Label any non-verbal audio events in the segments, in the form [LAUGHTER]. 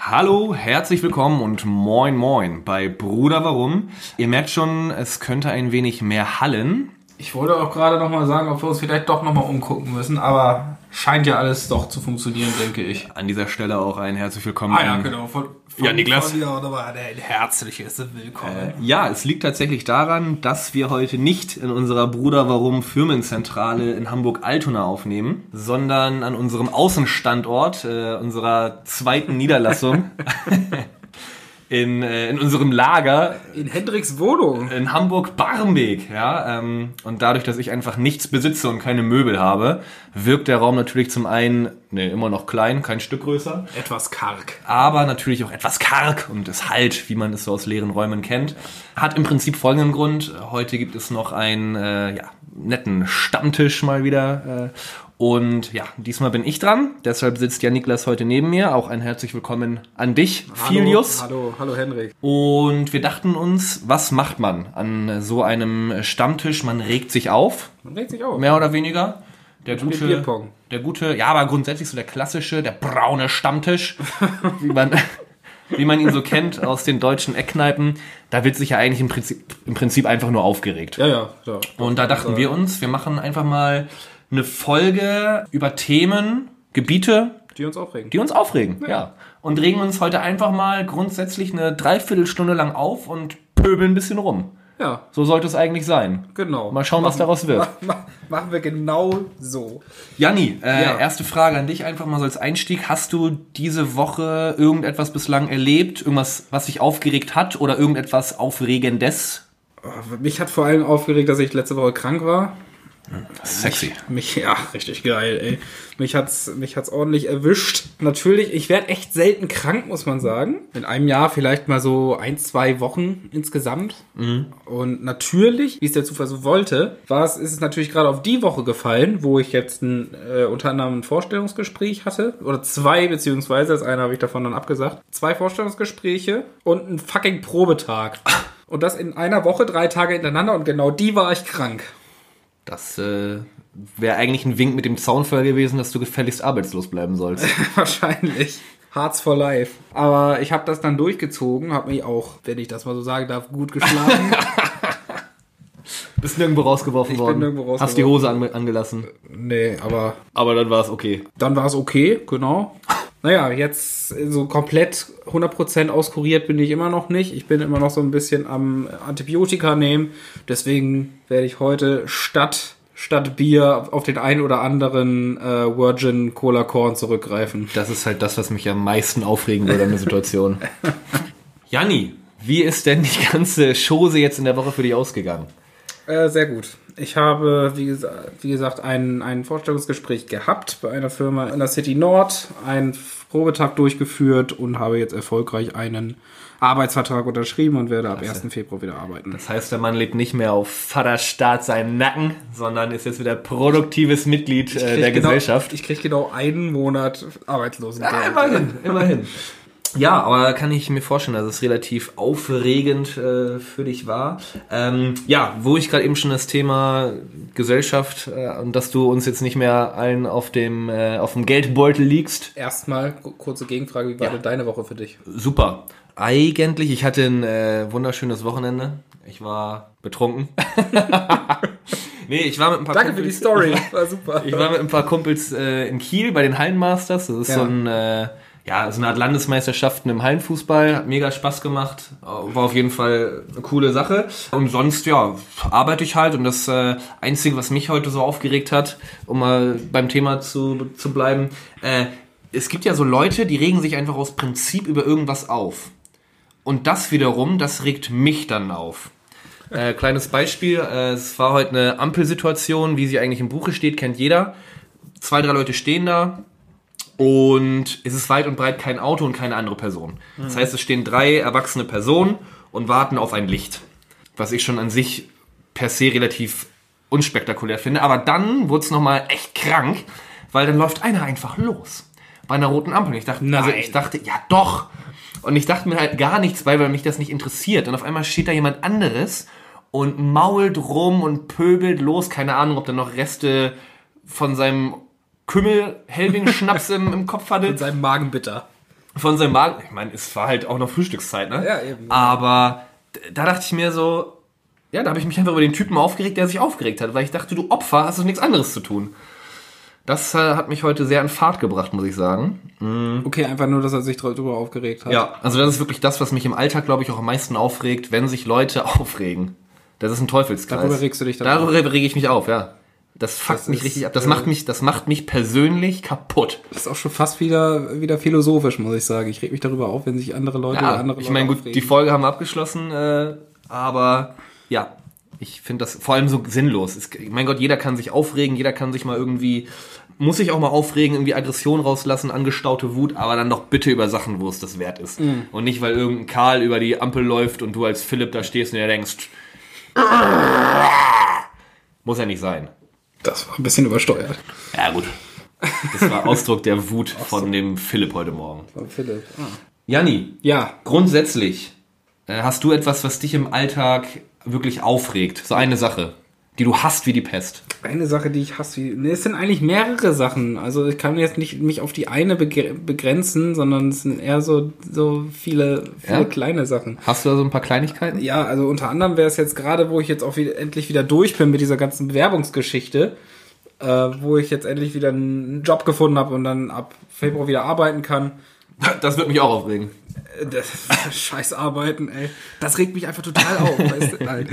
Hallo, herzlich willkommen und moin moin bei Bruder Warum. Ihr merkt schon, es könnte ein wenig mehr hallen. Ich wollte auch gerade noch mal sagen, ob wir uns vielleicht doch noch mal umgucken müssen, aber scheint ja alles doch zu funktionieren, denke ich. An dieser Stelle auch ein herzlich willkommen. Ah ja, genau. Von, von, Ja, Niklas. Von nochmal ein herzliches Willkommen. Ja, es liegt tatsächlich daran, dass wir heute nicht in unserer Bruder Warum Firmenzentrale in Hamburg-Altona aufnehmen, sondern an unserem Außenstandort, äh, unserer zweiten Niederlassung, [LAUGHS] [LAUGHS] in, äh, in unserem Lager In Hendricks Wohnung. in Hamburg-Barmbek, ja. Ähm, und dadurch, dass ich einfach nichts besitze und keine Möbel habe, wirkt der Raum natürlich zum einen, ne, immer noch klein, kein Stück größer, Etwas karg. aber natürlich auch etwas karg und es halt, wie man es so aus leeren Räumen kennt. Hat im Prinzip folgenden Grund. Heute gibt es noch einen äh, ja, netten Stammtisch mal wieder. Äh, und ja, diesmal bin ich dran. Deshalb sitzt ja Niklas heute neben mir. Auch ein herzlich willkommen an dich, Filius. Hallo, hallo Hendrik. Und wir dachten uns, was macht man an so einem Stammtisch? Man regt sich auf, Man regt sich auf. mehr oder weniger. Der spielt gute, der gute, ja, aber grundsätzlich so der klassische, der braune Stammtisch, [LAUGHS] wie man, wie man ihn so kennt aus den deutschen Eckkneipen. Da wird sich ja eigentlich im Prinzip, im Prinzip einfach nur aufgeregt. Ja, ja, ja. Und da dachten wir uns, wir machen einfach mal eine Folge über Themen, Gebiete, Die uns aufregen. die uns aufregen, ja. Und regen uns heute einfach mal grundsätzlich eine Dreiviertelstunde lang auf und pöbeln ein bisschen rum. Ja, So sollte es eigentlich sein. genau. Mal schauen, was daraus wird. Ma- [LAUGHS] ma- Machen wir genau so. Janni, äh, Ja. erste Frage an dich einfach mal so als Einstieg. Hast du diese Woche irgendetwas bislang erlebt? Irgendwas, was dich aufgeregt hat oder irgendetwas Aufregendes? Mich hat vor allem aufgeregt, dass ich letzte Woche krank war. Sexy. Mich, ja, richtig geil, ey. Mich hat's, mich hat's ordentlich erwischt. Natürlich, ich werde echt selten krank, muss man sagen. In einem Jahr vielleicht mal so ein, zwei Wochen insgesamt. Und natürlich, wie es der Zufall so wollte, war es, ist es natürlich gerade auf die Woche gefallen, wo ich jetzt ein, äh, unter anderem ein Vorstellungsgespräch hatte. Oder zwei, beziehungsweise, das eine habe ich davon dann abgesagt. Zwei Vorstellungsgespräche und ein fucking Probetag. Und das in einer Woche, drei Tage hintereinander und genau die war ich krank. Das äh, wäre eigentlich ein Wink mit dem Zaunfall gewesen, dass du gefälligst arbeitslos bleiben sollst. [LAUGHS] Wahrscheinlich. Hearts for Life. Aber ich habe das dann durchgezogen, habe mich auch, wenn ich das mal so sagen darf, gut geschlagen. [LAUGHS] Bist nirgendwo rausgeworfen Ich bin worden. nirgendwo Hast die Hose an, angelassen. nee, aber Aber dann war es okay. dann war es okay, genau. Naja, jetzt so komplett 100% auskuriert bin ich immer noch nicht. Ich bin immer noch so ein bisschen am Antibiotika nehmen. Deswegen werde ich heute statt, statt Bier auf den ein oder anderen äh, Virgin Cola Korn zurückgreifen. Das ist halt das, was mich am meisten aufregen würde an der Situation. [LAUGHS] Janni, wie ist denn die ganze Chose jetzt in der Woche für dich ausgegangen? Äh, sehr gut. Ich habe, wie, gesa wie gesagt, ein, ein Vorstellungsgespräch gehabt bei einer Firma in der City Nord, einen Probetag durchgeführt und habe jetzt erfolgreich einen Arbeitsvertrag unterschrieben und werde ab 1. Februar wieder arbeiten. Das heißt, der Mann lebt nicht mehr auf Vaterstaat seinen Nacken, sondern ist jetzt wieder produktives Mitglied äh, der genau, Gesellschaft. Ich kriege genau einen Monat Arbeitslosengeld. Ja, immerhin, immerhin. Ja, aber kann ich mir vorstellen, dass es relativ aufregend äh, für dich war. Ähm, ja, wo ich gerade eben schon das Thema Gesellschaft äh, und dass du uns jetzt nicht mehr allen auf dem äh, auf dem Geldbeutel liegst. Erstmal ku- kurze Gegenfrage, wie war Ja. denn deine Woche für dich? Super. Eigentlich, ich hatte ein äh, wunderschönes Wochenende. Ich war betrunken. [LAUGHS] nee, ich war mit ein paar Danke für die Kumpels- Story, [LAUGHS] war super. Ich war mit ein paar Kumpels äh, in Kiel bei den Hallenmasters. Das ist Ja. so ein äh, ja, so eine Art Landesmeisterschaften im Hallenfußball. Hat mega Spaß gemacht. War auf jeden Fall eine coole Sache. Und sonst, ja, arbeite ich halt. Und das äh, Einzige, was mich heute so aufgeregt hat, um mal beim Thema zu, zu bleiben, äh, es gibt ja so Leute, die regen sich einfach aus Prinzip über irgendwas auf. Und das wiederum, das regt mich dann auf. Äh, kleines Beispiel, äh, es war heute eine Ampelsituation, wie sie eigentlich im Buche steht, kennt jeder. Zwei, drei Leute stehen da und es ist weit und breit kein Auto und keine andere Person. Das heißt, es stehen drei erwachsene Personen und warten auf ein Licht. Was ich schon an sich per se relativ unspektakulär finde. Aber dann wurde es nochmal echt krank, weil dann läuft einer einfach los. Bei einer roten Ampel. Und ich dachte, also ich dachte, ja doch. Und ich dachte mir halt gar nichts bei, weil mich das nicht interessiert. Und auf einmal steht da jemand anderes und mault rum und pöbelt los. Keine Ahnung, ob da noch Reste von seinem Kümmel-Helbing-Schnaps im, im Kopf hatte. Mit seinem Magen bitter. von seinem Magen. Ich meine, es war halt auch noch Frühstückszeit, ne? Ja, eben. Aber da dachte ich mir so, ja, da habe ich mich einfach über den Typen aufgeregt, der sich aufgeregt hat, weil ich dachte, du Opfer, hast du nichts anderes zu tun. Das äh, hat mich heute sehr in Fahrt gebracht, muss ich sagen. Okay, einfach nur, dass er sich darüber aufgeregt hat. Ja, also das ist wirklich das, was mich im Alltag, glaube ich, auch am meisten aufregt, wenn sich Leute [LAUGHS] aufregen. Das ist ein Teufelskreis. Darüber regst du dich dann Darüber rege ich mich auf, ja. Das fuckt Das mich ist, richtig ab. Das äh, macht mich, das macht mich persönlich kaputt. Das ist auch schon fast wieder, wieder philosophisch, muss ich sagen. Ich reg mich darüber auf, wenn sich andere Leute oder Ja, andere ich meine, gut, aufregen. die Folge haben wir abgeschlossen, äh, aber ja, ich finde das vor allem so sinnlos. Es, mein Gott, jeder kann sich aufregen, jeder kann sich mal irgendwie, muss sich auch mal aufregen, irgendwie Aggression rauslassen, angestaute Wut, aber dann doch bitte über Sachen, wo es das wert ist. Mhm. Und nicht, weil irgendein Karl über die Ampel läuft und du als Philipp da stehst und dir denkst, muss ja nicht sein. Das war ein bisschen übersteuert. Ja, gut. Das war Ausdruck der Wut von dem Philipp heute Morgen. Von Philipp. Ah. Janni, Ja, Grundsätzlich, äh, hast du etwas, was dich im Alltag wirklich aufregt? So eine Sache, die du hast wie die Pest. eine Sache, die ich hasse. Nee, es sind eigentlich mehrere Sachen. Also ich kann jetzt nicht mich auf die eine begre- begrenzen, sondern es sind eher so, so viele, viele Ja? kleine Sachen. Hast du da so ein paar Kleinigkeiten? Ja, also unter anderem wäre es jetzt gerade, wo ich jetzt auch wieder, endlich wieder durch bin mit dieser ganzen Bewerbungsgeschichte, äh, wo ich jetzt endlich wieder einen Job gefunden habe und dann ab Februar wieder arbeiten kann. Das wird mich auch aufregen. Äh, Das, [LAUGHS] scheiß Arbeiten, ey. Das regt mich einfach total auf. weißt du? [LAUGHS] Nein.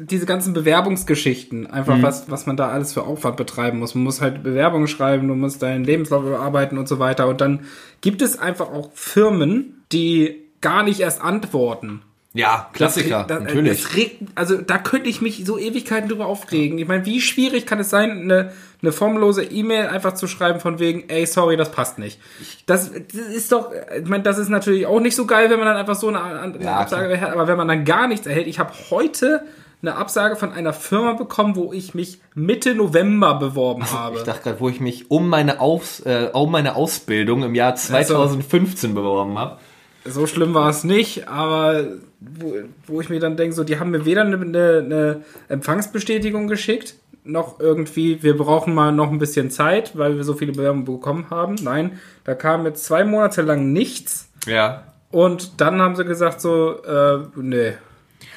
Diese ganzen Bewerbungsgeschichten, einfach was, was man da alles für Aufwand betreiben muss. Man muss halt Bewerbungen schreiben, du musst deinen Lebenslauf überarbeiten und so weiter. Und dann gibt es einfach auch Firmen, die gar nicht erst antworten. Ja, Klassiker, Das, das, natürlich. Das regt, also da könnte ich mich so Ewigkeiten drüber aufregen. Ich meine, wie schwierig kann es sein, eine, eine formlose E-Mail einfach zu schreiben von wegen, ey, sorry, das passt nicht. Das, das ist doch, ich meine, das ist natürlich auch nicht so geil, wenn man dann einfach so eine, eine Ja, Absage erhält, aber wenn man dann gar nichts erhält, ich habe heute eine Absage von einer Firma bekommen, wo ich mich Mitte November beworben habe. Ich dachte gerade, wo ich mich um meine, Aus, äh, um meine Ausbildung im Jahr 2015 beworben habe. so schlimm war es nicht, aber wo, wo ich mir dann denke, so, die haben mir weder eine, eine, eine Empfangsbestätigung geschickt, noch irgendwie, wir brauchen mal noch ein bisschen Zeit, weil wir so viele Bewerbungen bekommen haben. Nein, da kam jetzt zwei Monate lang nichts Ja. und dann haben sie gesagt so, äh, nee,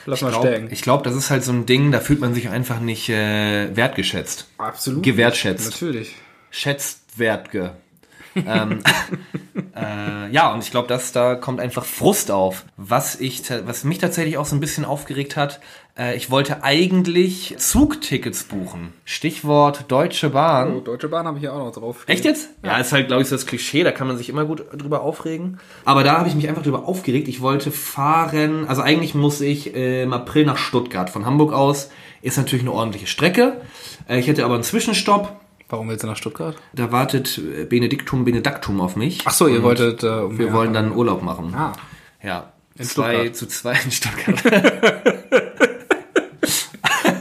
lass mal stecken. Ich glaube, das ist halt so ein Ding, da fühlt man sich einfach nicht äh, wertgeschätzt. Absolut. Gewertschätzt. Natürlich. Schätzt wertge. Ähm, [LAUGHS] äh, ja, und ich glaube, dass da kommt einfach Frust auf. Was ich, was mich tatsächlich auch so ein bisschen aufgeregt hat, äh, ich wollte eigentlich Zugtickets buchen. Stichwort Deutsche Bahn. Oh, Deutsche Bahn habe ich hier auch noch drauf. Echt jetzt? Ja, ist halt, glaube ich, so das Klischee, da kann man sich immer gut drüber aufregen. Aber da habe ich mich einfach drüber aufgeregt. Ich wollte fahren, also eigentlich muss ich äh, im April nach Stuttgart. Von Hamburg aus ist natürlich eine ordentliche Strecke. Äh, ich hätte aber einen Zwischenstopp. Warum willst du nach Stuttgart? Da wartet äh, Benediktum Benedaktum auf mich. Ach so, ihr wolltet, äh, um Wir wollen dann Urlaub machen. Ah. Ja. In zwei Stuttgart. zu zwei in Stuttgart. [LAUGHS]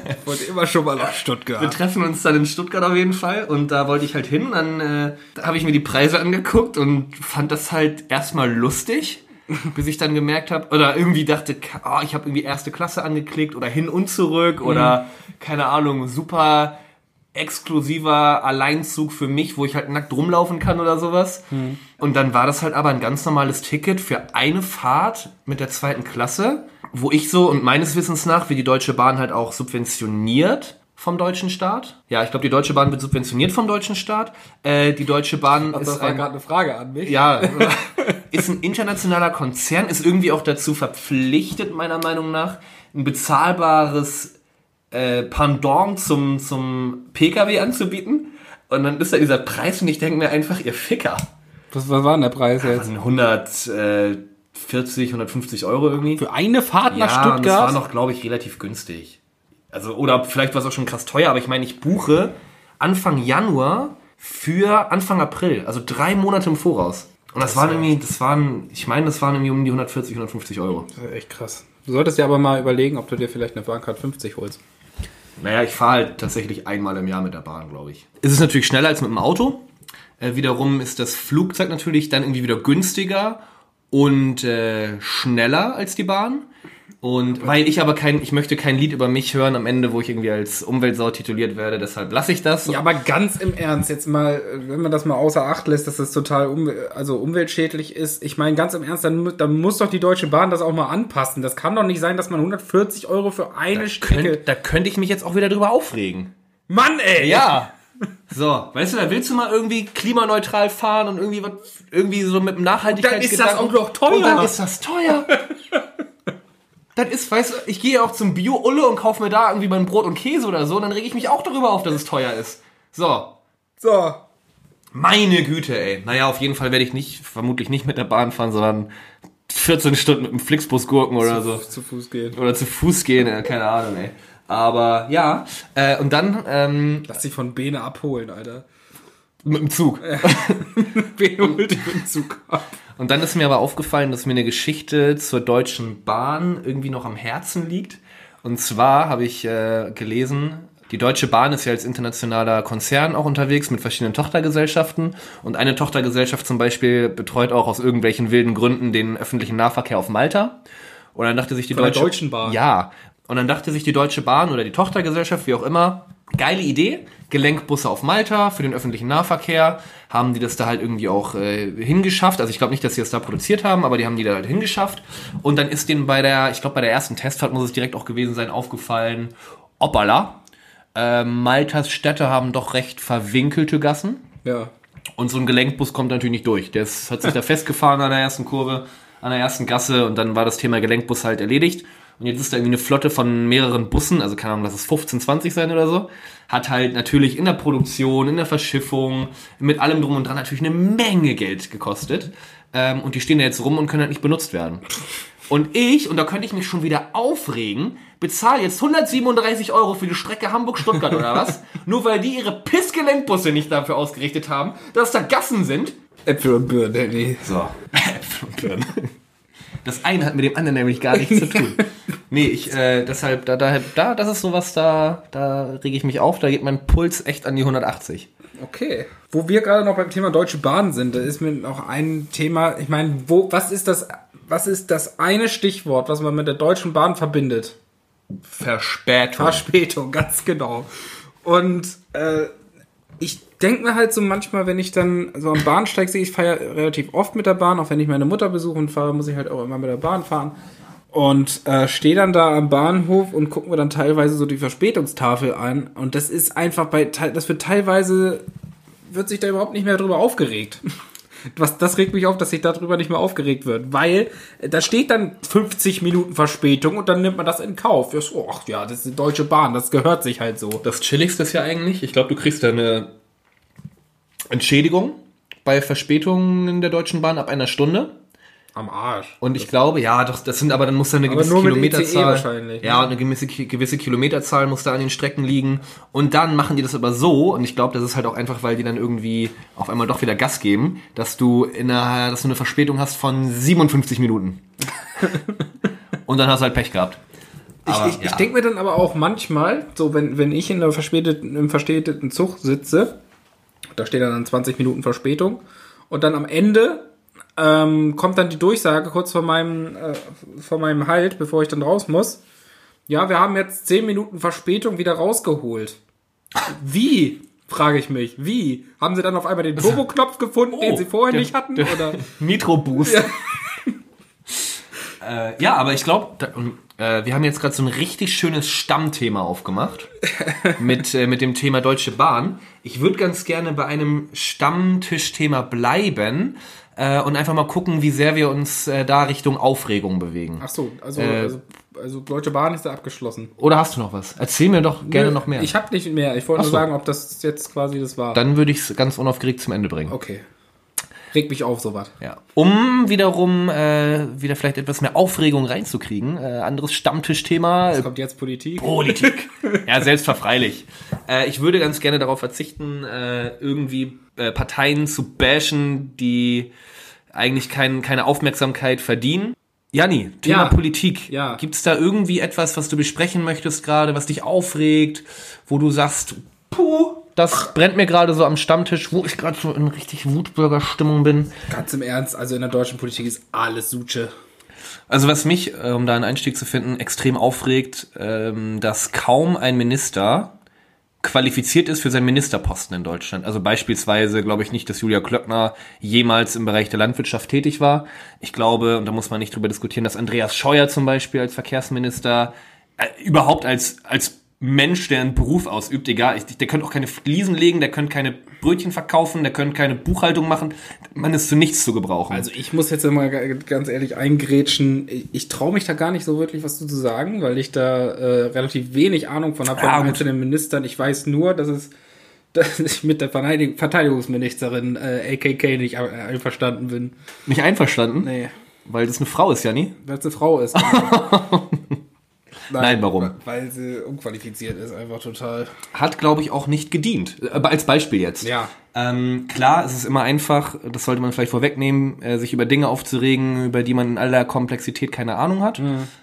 Ich wollte immer schon mal nach Wir Stuttgart. treffen uns dann in Stuttgart auf jeden Fall und da wollte ich halt hin. Dann äh, da habe ich mir die Preise angeguckt und fand das halt erstmal lustig, [LAUGHS] bis ich dann gemerkt habe oder irgendwie dachte, oh, ich habe irgendwie erste Klasse angeklickt oder hin und zurück oder keine Ahnung, super exklusiver Alleinzug für mich, wo ich halt nackt rumlaufen kann oder sowas. Und dann war das halt aber ein ganz normales Ticket für eine Fahrt mit der zweiten Klasse, wo ich so und meines Wissens nach, wie die Deutsche Bahn halt auch subventioniert vom deutschen Staat. Ja, ich glaube, die Deutsche Bahn wird subventioniert vom deutschen Staat. Äh, die Deutsche Bahn ist Das war ein, gerade eine Frage an mich. ja, [LAUGHS] ist ein internationaler Konzern, ist irgendwie auch dazu verpflichtet, meiner Meinung nach, ein bezahlbares äh, Pendant zum, zum Pkw anzubieten. Und dann ist da dieser Preis und ich denke mir einfach, ihr Ficker. Was, was war denn der Preis Das jetzt? sind 140, 150 Euro irgendwie. Für eine Fahrt nach Ja, und das war Stuttgart? noch, glaube ich, relativ günstig. Also, oder vielleicht war es auch schon krass teuer, aber ich meine, ich buche Anfang Januar für Anfang April, also drei Monate im Voraus. Und das, waren irgendwie, das waren, ich meine, das waren irgendwie um die 140, 150 Euro. Das ist echt krass. Du solltest dir aber mal überlegen, ob du dir vielleicht eine Bahncard 50 holst. Naja, ich fahre halt tatsächlich einmal im Jahr mit der Bahn, glaube ich. Es ist natürlich schneller als mit dem Auto. Äh, wiederum ist das Flugzeug natürlich dann irgendwie wieder günstiger und äh, schneller als die Bahn. Und weil ich aber kein, ich möchte kein Lied über mich hören am Ende, wo ich irgendwie als Umweltsau tituliert werde, deshalb lasse ich das. Ja, aber ganz im Ernst, jetzt mal, wenn man das mal außer Acht lässt, dass das total um, also umweltschädlich ist. Ich meine, ganz im Ernst, dann, dann muss doch die Deutsche Bahn das auch mal anpassen. Das kann doch nicht sein, dass man 140 Euro für eine Strecke. Könnt, da könnte ich mich jetzt auch wieder drüber aufregen. Mann, ey! Ja. [LAUGHS] So, weißt du, da willst du mal irgendwie klimaneutral fahren und irgendwie was, irgendwie so mit dem Nachhaltigkeitsgedanken. Dann ist das auch noch teuer. Und dann ist das teuer. [LAUGHS] das ist, weißt du, ich gehe auch zum Bio-Ulle und kaufe mir da irgendwie mein Brot und Käse oder so, und dann rege ich mich auch darüber auf, dass es teuer ist. So. So. Meine Güte, ey. Naja, auf jeden Fall werde ich nicht, vermutlich nicht mit der Bahn fahren, sondern 14 Stunden mit dem Flixbus gurken oder so. Zu Fuß gehen. Oder zu Fuß gehen, äh, keine Ahnung, ey. Aber ja, äh, und dann ähm, Lass dich von Bene abholen, Alter. mit dem Zug. [LAUGHS] Bene holt dich mit dem Zug ab. Und dann ist mir aber aufgefallen, dass mir eine Geschichte zur Deutschen Bahn irgendwie noch am Herzen liegt. Und zwar habe ich äh, gelesen, die Deutsche Bahn ist ja als internationaler Konzern auch unterwegs mit verschiedenen Tochtergesellschaften. Und eine Tochtergesellschaft zum Beispiel betreut auch aus irgendwelchen wilden Gründen den öffentlichen Nahverkehr auf Malta. Und dann dachte sich die Von der Deutsche Deutschen Bahn? Ja. Und dann dachte sich die Deutsche Bahn oder die Tochtergesellschaft, wie auch immer, geile Idee, Gelenkbusse auf Malta für den öffentlichen Nahverkehr. Haben die das da halt irgendwie auch äh, hingeschafft. Also ich glaube nicht, dass sie das da produziert haben, aber die haben die da halt hingeschafft. Und dann ist denen bei der, ich glaube bei der ersten Testfahrt muss es direkt auch gewesen sein, aufgefallen, Opala. Äh, Maltas Städte haben doch recht verwinkelte Gassen. Ja. Und so ein Gelenkbus kommt natürlich nicht durch. Der ist, hat sich da [LAUGHS] festgefahren an der ersten Kurve, an der ersten Gasse und dann war das Thema Gelenkbus halt erledigt. Und jetzt ist da irgendwie eine Flotte von mehreren Bussen, also keine Ahnung, lass es 15, 20 sein oder so. Hat halt natürlich in der Produktion, in der Verschiffung, mit allem drum und dran natürlich eine Menge Geld gekostet. Ähm, und die stehen da jetzt rum und können halt nicht benutzt werden. Und ich, und da könnte ich mich schon wieder aufregen, bezahle jetzt 137 Euro für die Strecke Hamburg-Stuttgart oder was? [LAUGHS] Nur weil die ihre Pissgelenkbusse nicht dafür ausgerichtet haben, dass da Gassen sind. Äpfel und Birnen, Danny. So. [LAUGHS] Das eine hat mit dem anderen nämlich gar nichts zu [LAUGHS] tun. Nee, ich, äh, deshalb, da, da, da, das ist sowas, da, da rege ich mich auf, da geht mein Puls echt an die 180. Okay. Wo wir gerade noch beim Thema Deutsche Bahn sind, da ist mir noch ein Thema, ich meine, wo, was ist das, was ist das eine Stichwort, was man mit der Deutschen Bahn verbindet? Verspätung. Verspätung, ganz genau. Und äh, ich denke mir halt so manchmal, wenn ich dann so am Bahnsteig sehe, ich fahre ja relativ oft mit der Bahn, auch wenn ich meine Mutter besuche und fahre, muss ich halt auch immer mit der Bahn fahren. Und äh, stehe dann da am Bahnhof und gucken mir dann teilweise so die Verspätungstafel an. Und das ist einfach bei, das wird teilweise, wird sich da überhaupt nicht mehr drüber aufgeregt. [LAUGHS] Was, das regt mich auf, dass sich darüber nicht mehr aufgeregt wird, weil äh, da steht dann 50 Minuten Verspätung und dann nimmt man das in Kauf. Ja, so, ja, das ist die Deutsche Bahn, das gehört sich halt so. Das Chilligste ist ja eigentlich, ich glaube, du kriegst da eine Entschädigung bei Verspätungen in der Deutschen Bahn ab einer Stunde. Am Arsch. Und ich glaube, ja, doch, das sind aber dann muss da eine Aber gewisse nur mit Kilometerzahl. Wahrscheinlich, Ja, eine gewisse, gewisse Kilometerzahl muss da an den Strecken liegen. Und dann machen die das aber so, und ich glaube, das ist halt auch einfach, weil die dann irgendwie auf einmal doch wieder Gas geben, dass du in einer, dass du eine Verspätung hast von 57 Minuten. [LAUGHS] und dann hast du halt Pech gehabt. Aber, ich ich, ich ja. denke mir dann aber auch manchmal, so wenn, wenn ich in der verspäteten, im verspäteten Zug sitze, da steht dann 20 Minuten Verspätung und dann am Ende ähm, kommt dann die Durchsage kurz vor meinem, äh, vor meinem Halt, bevor ich dann raus muss. Ja, wir haben jetzt 10 Minuten Verspätung wieder rausgeholt. Wie? Frage ich mich. Wie? Haben sie dann auf einmal den Turbo-Knopf gefunden, den Oh, sie vorher der- nicht hatten? der- Oder? [LAUGHS] Nitro Boost. Ja. [LAUGHS] äh, ja, aber ich glaube, äh, wir haben jetzt gerade so ein richtig schönes Stammthema aufgemacht [LAUGHS] mit, äh, mit dem Thema Deutsche Bahn. Ich würde ganz gerne bei einem Stammtischthema bleiben äh, und einfach mal gucken, wie sehr wir uns äh, da Richtung Aufregung bewegen. Ach so, also, Äh, also, also Deutsche Bahn ist da abgeschlossen. Oder hast du noch was? Erzähl mir doch gerne noch mehr. Ich habe nicht mehr. Ich wollte Ach nur so. sagen, ob das jetzt quasi das war. Dann würde ich es ganz unaufgeregt zum Ende bringen. okay. Regt mich auf, sowas. Ja. Um wiederum äh, wieder vielleicht etwas mehr Aufregung reinzukriegen, äh, anderes Stammtischthema, Es kommt jetzt Politik. Politik. [LAUGHS] ja, selbstverfreilich. Äh, ich würde ganz gerne darauf verzichten, äh, irgendwie äh, Parteien zu bashen, die eigentlich kein, keine Aufmerksamkeit verdienen. Janni, Thema Ja. Politik. Ja. Gibt es da irgendwie etwas, was du besprechen möchtest gerade, was dich aufregt, wo du sagst, puh, das brennt mir gerade so am Stammtisch, wo ich gerade so in richtig Wutbürgerstimmung bin? Ganz im Ernst, also in der deutschen Politik ist alles Suche. Also was mich, um da einen Einstieg zu finden, extrem aufregt, ähm, dass kaum ein Minister qualifiziert ist für seinen Ministerposten in Deutschland. Also beispielsweise glaube ich nicht, dass Julia Klöckner jemals im Bereich der Landwirtschaft tätig war. Ich glaube, und da muss man nicht drüber diskutieren, dass Andreas Scheuer zum Beispiel als Verkehrsminister äh, überhaupt als, als Mensch, der einen Beruf ausübt, egal, ich, der könnte auch keine Fliesen legen, der könnte keine Brötchen verkaufen, der könnte keine Buchhaltung machen, man ist zu nichts zu gebrauchen. Also ich muss jetzt mal ganz ehrlich eingrätschen, ich, traue mich da gar nicht so wirklich was zu sagen, weil ich da äh, relativ wenig Ahnung von habe von gut. einzelnen Ministern. Ich weiß nur, dass es [LAUGHS] dass ich mit der Verteidig Verteidigungsministerin äh, AKK nicht ein- einverstanden bin. Nicht einverstanden? Nee, Weil das eine Frau ist, ja nie? weil es eine Frau ist. [LAUGHS] Nein, warum? Weil sie unqualifiziert ist, einfach total. Hat, glaube ich, auch nicht gedient. Aber als Beispiel jetzt. Ja. Ähm, klar, es ist immer einfach, das sollte man vielleicht vorwegnehmen, äh, sich über Dinge aufzuregen, über die man in aller Komplexität keine Ahnung hat.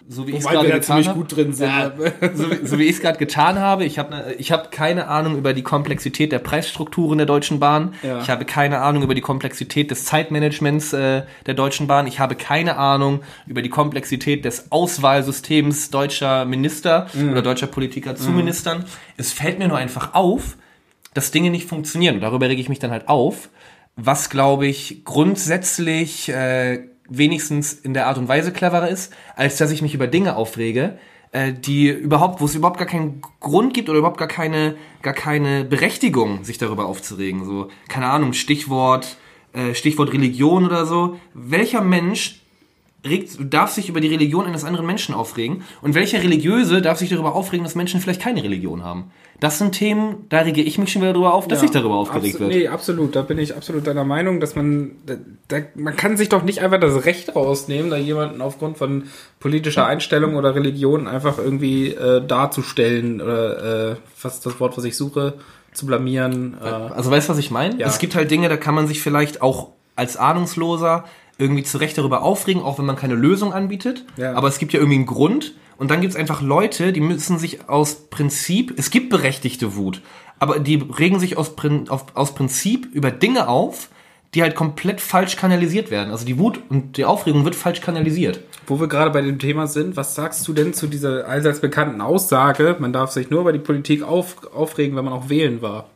So wie ich es gerade getan ziemlich habe. gut drin sind. Ja, [LAUGHS] so, wie- so wie ich es gerade getan habe. Ich habe ich hab keine Ahnung über die Komplexität der Preisstrukturen der Deutschen Bahn. Ja. Ich habe keine Ahnung über die Komplexität des Zeitmanagements äh, der Deutschen Bahn. Ich habe keine Ahnung über die Komplexität des Auswahlsystems deutscher Minister oder deutscher Politiker zu Ministern. Es fällt mir nur einfach auf, dass Dinge nicht funktionieren. Und darüber rege ich mich dann halt auf, was, glaube ich, grundsätzlich äh, wenigstens in der Art und Weise cleverer ist, als dass ich mich über Dinge aufrege, äh, die überhaupt, wo es überhaupt gar keinen Grund gibt oder überhaupt gar keine, gar keine Berechtigung, sich darüber aufzuregen. So, keine Ahnung, Stichwort, äh, Stichwort Religion oder so. Welcher Mensch regt, darf sich über die Religion eines anderen Menschen aufregen und welcher Religiöse darf sich darüber aufregen, dass Menschen vielleicht keine Religion haben. Das sind Themen, da rege ich mich schon wieder darüber auf, dass sich darüber aufgeregt wird. Nee, absolut. Da bin ich absolut deiner Meinung, dass man, da, man kann sich doch nicht einfach das Recht rausnehmen, da jemanden aufgrund von politischer Einstellung oder Religion einfach irgendwie äh, darzustellen oder äh, was das Wort, was ich suche, zu blamieren. Äh, Also weißt du, was ich meine? Ja. Es gibt halt Dinge, da kann man sich vielleicht auch als Ahnungsloser irgendwie zu Recht darüber aufregen, auch wenn man keine Lösung anbietet. Ja. Aber es gibt ja irgendwie einen Grund. Und dann gibt es einfach Leute, die müssen sich aus Prinzip, es gibt berechtigte Wut, aber die regen sich aus, auf, aus Prinzip über Dinge auf, die halt komplett falsch kanalisiert werden. Also die Wut und die Aufregung wird falsch kanalisiert. Wo wir gerade bei dem Thema sind, was sagst du denn zu dieser allseits bekannten Aussage, man darf sich nur über die Politik auf, aufregen, wenn man auch wählen war?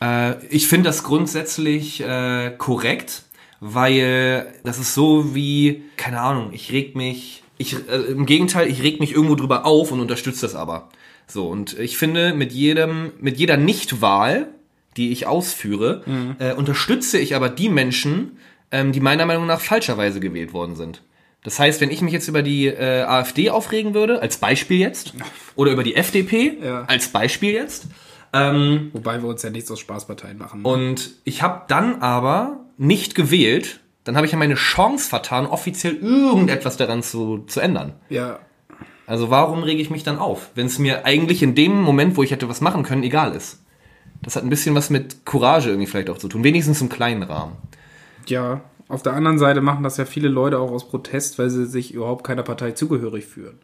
Äh, ich finde das grundsätzlich äh, korrekt, weil das ist so wie, keine Ahnung, ich reg mich, ich, äh, im Gegenteil, ich reg mich irgendwo drüber auf und unterstütze das aber. So, und ich finde, mit jedem, mit jeder Nichtwahl, die ich ausführe, äh, unterstütze ich aber die Menschen, ähm, die meiner Meinung nach falscherweise gewählt worden sind. Das heißt, wenn ich mich jetzt über die äh, AfD aufregen würde, als Beispiel jetzt, [LAUGHS] oder über die FDP, Ja. als Beispiel jetzt, ähm, Wobei wir uns ja nicht so Spaßparteien machen. und ich habe dann aber nicht gewählt, dann habe ich ja meine Chance vertan, offiziell irgendetwas daran zu, zu ändern. ja, Also warum rege ich mich dann auf, wenn es mir eigentlich in dem Moment, wo ich hätte was machen können, egal ist? Das hat ein bisschen was mit Courage irgendwie vielleicht auch zu tun, wenigstens im kleinen Rahmen. ja. Auf der anderen Seite machen das ja viele Leute auch aus Protest, weil sie sich überhaupt keiner Partei zugehörig fühlen.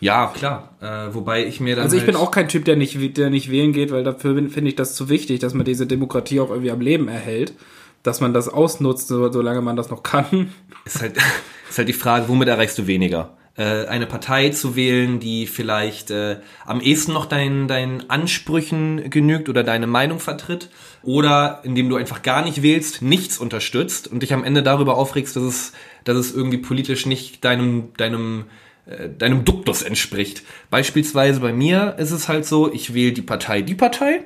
Ja, klar. Äh, wobei ich mir dann Also ich halt, bin auch kein Typ, der nicht, der nicht wählen geht, weil dafür finde ich das zu wichtig, dass man diese Demokratie auch irgendwie am Leben erhält, dass man das ausnutzt, so, solange man das noch kann. ist halt, [LAUGHS] ist halt die Frage, womit erreichst du weniger? Äh, eine Partei zu wählen, die vielleicht äh, am ehesten noch deinen, deinen Ansprüchen genügt oder deine Meinung vertritt, oder indem du einfach gar nicht wählst, nichts unterstützt und dich am Ende darüber aufregst, dass es, dass es irgendwie politisch nicht deinem, deinem deinem Duktus entspricht. Beispielsweise bei mir ist es halt so, ich wähle die Partei Die Partei.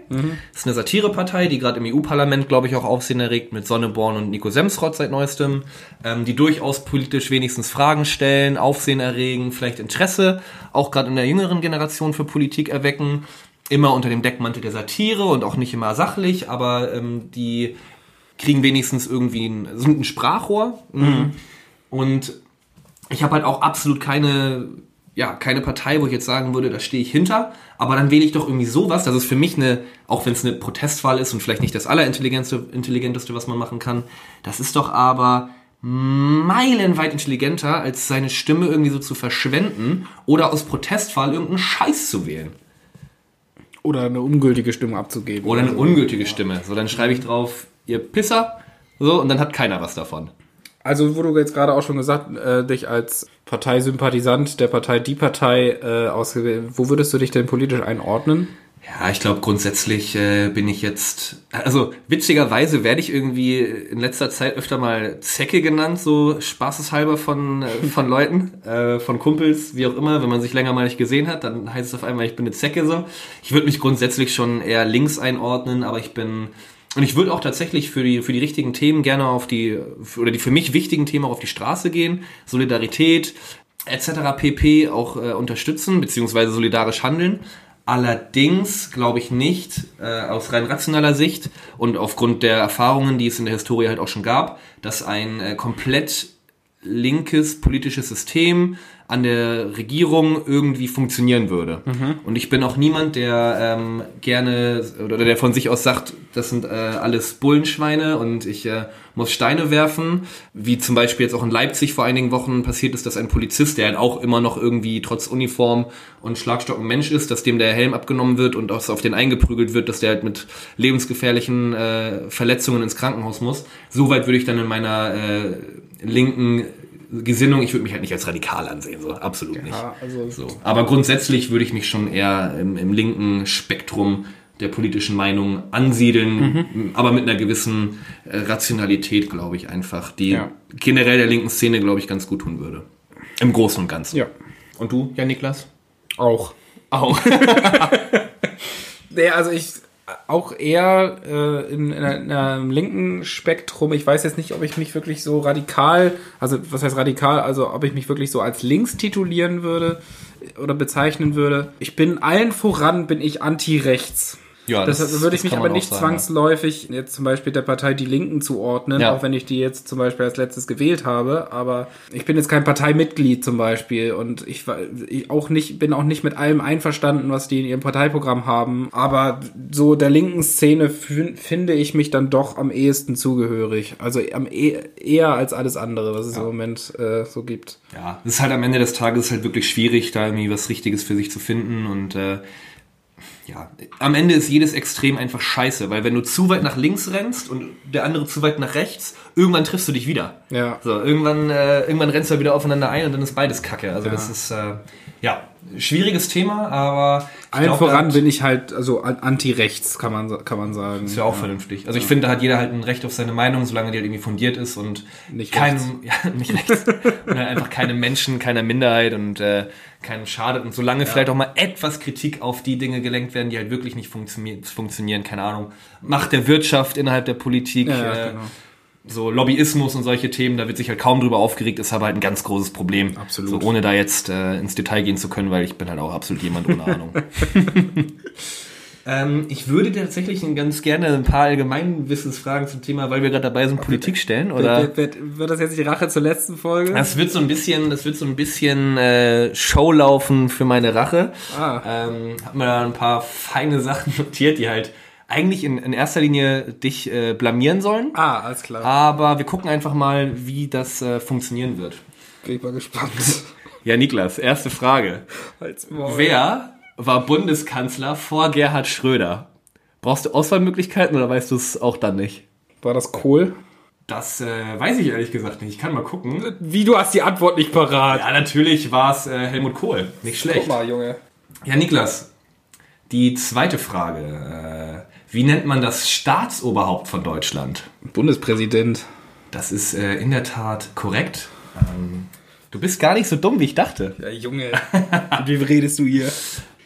Das ist eine Satirepartei, die gerade im EU-Parlament, glaube ich, auch Aufsehen erregt mit Sonneborn und Nico Semsrott seit neuestem, ähm, die durchaus politisch wenigstens Fragen stellen, Aufsehen erregen, vielleicht Interesse, auch gerade in der jüngeren Generation für Politik erwecken. Immer unter dem Deckmantel der Satire und auch nicht immer sachlich, aber ähm, die kriegen wenigstens irgendwie ein, sind ein Sprachrohr. Und ich habe halt auch absolut keine, ja, keine Partei, wo ich jetzt sagen würde, da stehe ich hinter. Aber dann wähle ich doch irgendwie sowas. Das ist für mich eine, auch wenn es eine Protestwahl ist und vielleicht nicht das allerintelligenteste, intelligenteste, was man machen kann, das ist doch aber meilenweit intelligenter, als seine Stimme irgendwie so zu verschwenden oder aus Protestwahl irgendeinen Scheiß zu wählen. Oder eine ungültige Stimme abzugeben. Oder eine Also, ungültige Stimme. So, dann schreibe ich drauf, ihr Pisser. So, und dann hat keiner was davon. Also, wo du jetzt gerade auch schon gesagt, äh, dich als Parteisympathisant der Partei Die Partei äh, ausgewählt. Wo würdest du dich denn politisch einordnen? Ja, ich glaube grundsätzlich äh, bin ich jetzt, also witzigerweise werde ich irgendwie in letzter Zeit öfter mal Zecke genannt, so spaßeshalber von, äh, von [LAUGHS] Leuten, äh, von Kumpels, wie auch immer. Wenn man sich länger mal nicht gesehen hat, dann heißt es auf einmal, ich bin eine Zecke so. Ich würde mich grundsätzlich schon eher links einordnen, aber ich bin und ich würde auch tatsächlich für die, für die richtigen Themen gerne auf die, oder die für mich wichtigen Themen auch auf die Straße gehen. Solidarität etc. pp. auch äh, unterstützen, beziehungsweise solidarisch handeln. Allerdings glaube ich nicht, äh, aus rein rationaler Sicht und aufgrund der Erfahrungen, die es in der Historie halt auch schon gab, dass ein äh, komplett linkes politisches System an der Regierung irgendwie funktionieren würde. Mhm. Und ich bin auch niemand, der ähm, gerne oder der von sich aus sagt, das sind äh, alles Bullenschweine und ich äh, muss Steine werfen, wie zum Beispiel jetzt auch in Leipzig vor einigen Wochen passiert ist, dass ein Polizist, der halt auch immer noch irgendwie trotz Uniform und Schlagstock ein Mensch ist, dass dem der Helm abgenommen wird und auch auf den eingeprügelt wird, dass der halt mit lebensgefährlichen äh, Verletzungen ins Krankenhaus muss. Soweit würde ich dann in meiner äh, linken Gesinnung, ich würde mich halt nicht als radikal ansehen, so absolut ja, nicht. Also so. Aber grundsätzlich würde ich mich schon eher im, im, linken Spektrum der politischen Meinung ansiedeln, mhm. aber mit einer gewissen äh, Rationalität, glaube ich, einfach, die ja. generell der linken Szene, glaube ich, ganz gut tun würde. Im Großen und Ganzen. Ja. Und du, Jan Niklas? Auch. Auch. [LAUGHS] nee, also ich auch eher äh, in, in, einem linken Spektrum. Ich weiß jetzt nicht, ob ich mich wirklich so radikal, also was heißt radikal, also ob ich mich wirklich so als links titulieren würde oder bezeichnen würde. Ich bin allen voran, bin ich anti-rechts. Ja, das, das würde ich mich aber nicht sagen, zwangsläufig jetzt zum Beispiel der Partei Die Linken zuordnen, ja. auch wenn ich die jetzt zum Beispiel als letztes gewählt habe. Aber ich bin jetzt kein Parteimitglied zum Beispiel und ich, ich auch nicht, bin auch nicht mit allem einverstanden, was die in ihrem Parteiprogramm haben. Aber so der linken Szene finde ich mich dann doch am ehesten zugehörig. Also am e eher als alles andere, was es ja. im Moment äh, so gibt. Ja, es ist halt am Ende des Tages halt wirklich schwierig, da irgendwie was Richtiges für sich zu finden und äh, ja, am Ende ist jedes Extrem einfach scheiße, weil wenn du zu weit nach links rennst und der andere zu weit nach rechts, irgendwann triffst du dich wieder. Ja. So, irgendwann, äh, irgendwann rennst du wieder aufeinander ein und dann ist beides Kacke. Also ja. das ist, äh, ja, schwieriges Thema, aber allen voran bin ich halt also anti-rechts, kann man kann man sagen. Ist ja auch ja. vernünftig. Also ich finde, da hat jeder halt ein Recht auf seine Meinung, solange die halt irgendwie fundiert ist und nicht keinem, [LAUGHS] ja, nicht rechts [LAUGHS] und halt einfach keine Menschen, keiner Minderheit und äh, keinem schadet und solange ja. vielleicht auch mal etwas Kritik auf die Dinge gelenkt werden, die halt wirklich nicht funktionieren, funktionieren keine Ahnung, Macht der Wirtschaft innerhalb der Politik. Ja, äh, genau so Lobbyismus und solche Themen, da wird sich halt kaum drüber aufgeregt, ist aber halt ein ganz großes Problem. Absolut. So, ohne da jetzt äh, ins Detail gehen zu können, weil ich bin halt auch absolut jemand ohne Ahnung. [LAUGHS] ähm, ich würde tatsächlich ganz gerne ein paar Allgemeinwissensfragen zum Thema, weil wir gerade dabei sind, Politik stellen, oder? Wird, wird, wird, das jetzt die Rache zur letzten Folge? Das wird so ein bisschen, das wird so ein bisschen äh, Showlaufen für meine Rache. Ah. Ähm, hab mir da ein paar feine Sachen [LAUGHS] notiert, die halt eigentlich in, in erster Linie dich äh, blamieren sollen. Ah, alles klar. Aber wir gucken einfach mal, wie das äh, funktionieren wird. Bin ich mal gespannt. Ja, Niklas, erste Frage. Wer war Bundeskanzler vor Gerhard Schröder? Brauchst du Auswahlmöglichkeiten oder weißt du es auch dann nicht? War das Kohl? Das äh, weiß ich ehrlich gesagt nicht. Ich kann mal gucken. Wie, du hast die Antwort nicht parat. Ja, natürlich war es äh, Helmut Kohl. Nicht schlecht. Guck mal, Junge. Ja, Niklas, die zweite Frage. Äh, wie nennt man das Staatsoberhaupt von Deutschland? Bundespräsident. Das ist äh, in der Tat korrekt. Ähm, du bist gar nicht so dumm, wie ich dachte. Ja, Junge. [LAUGHS] wie redest du hier?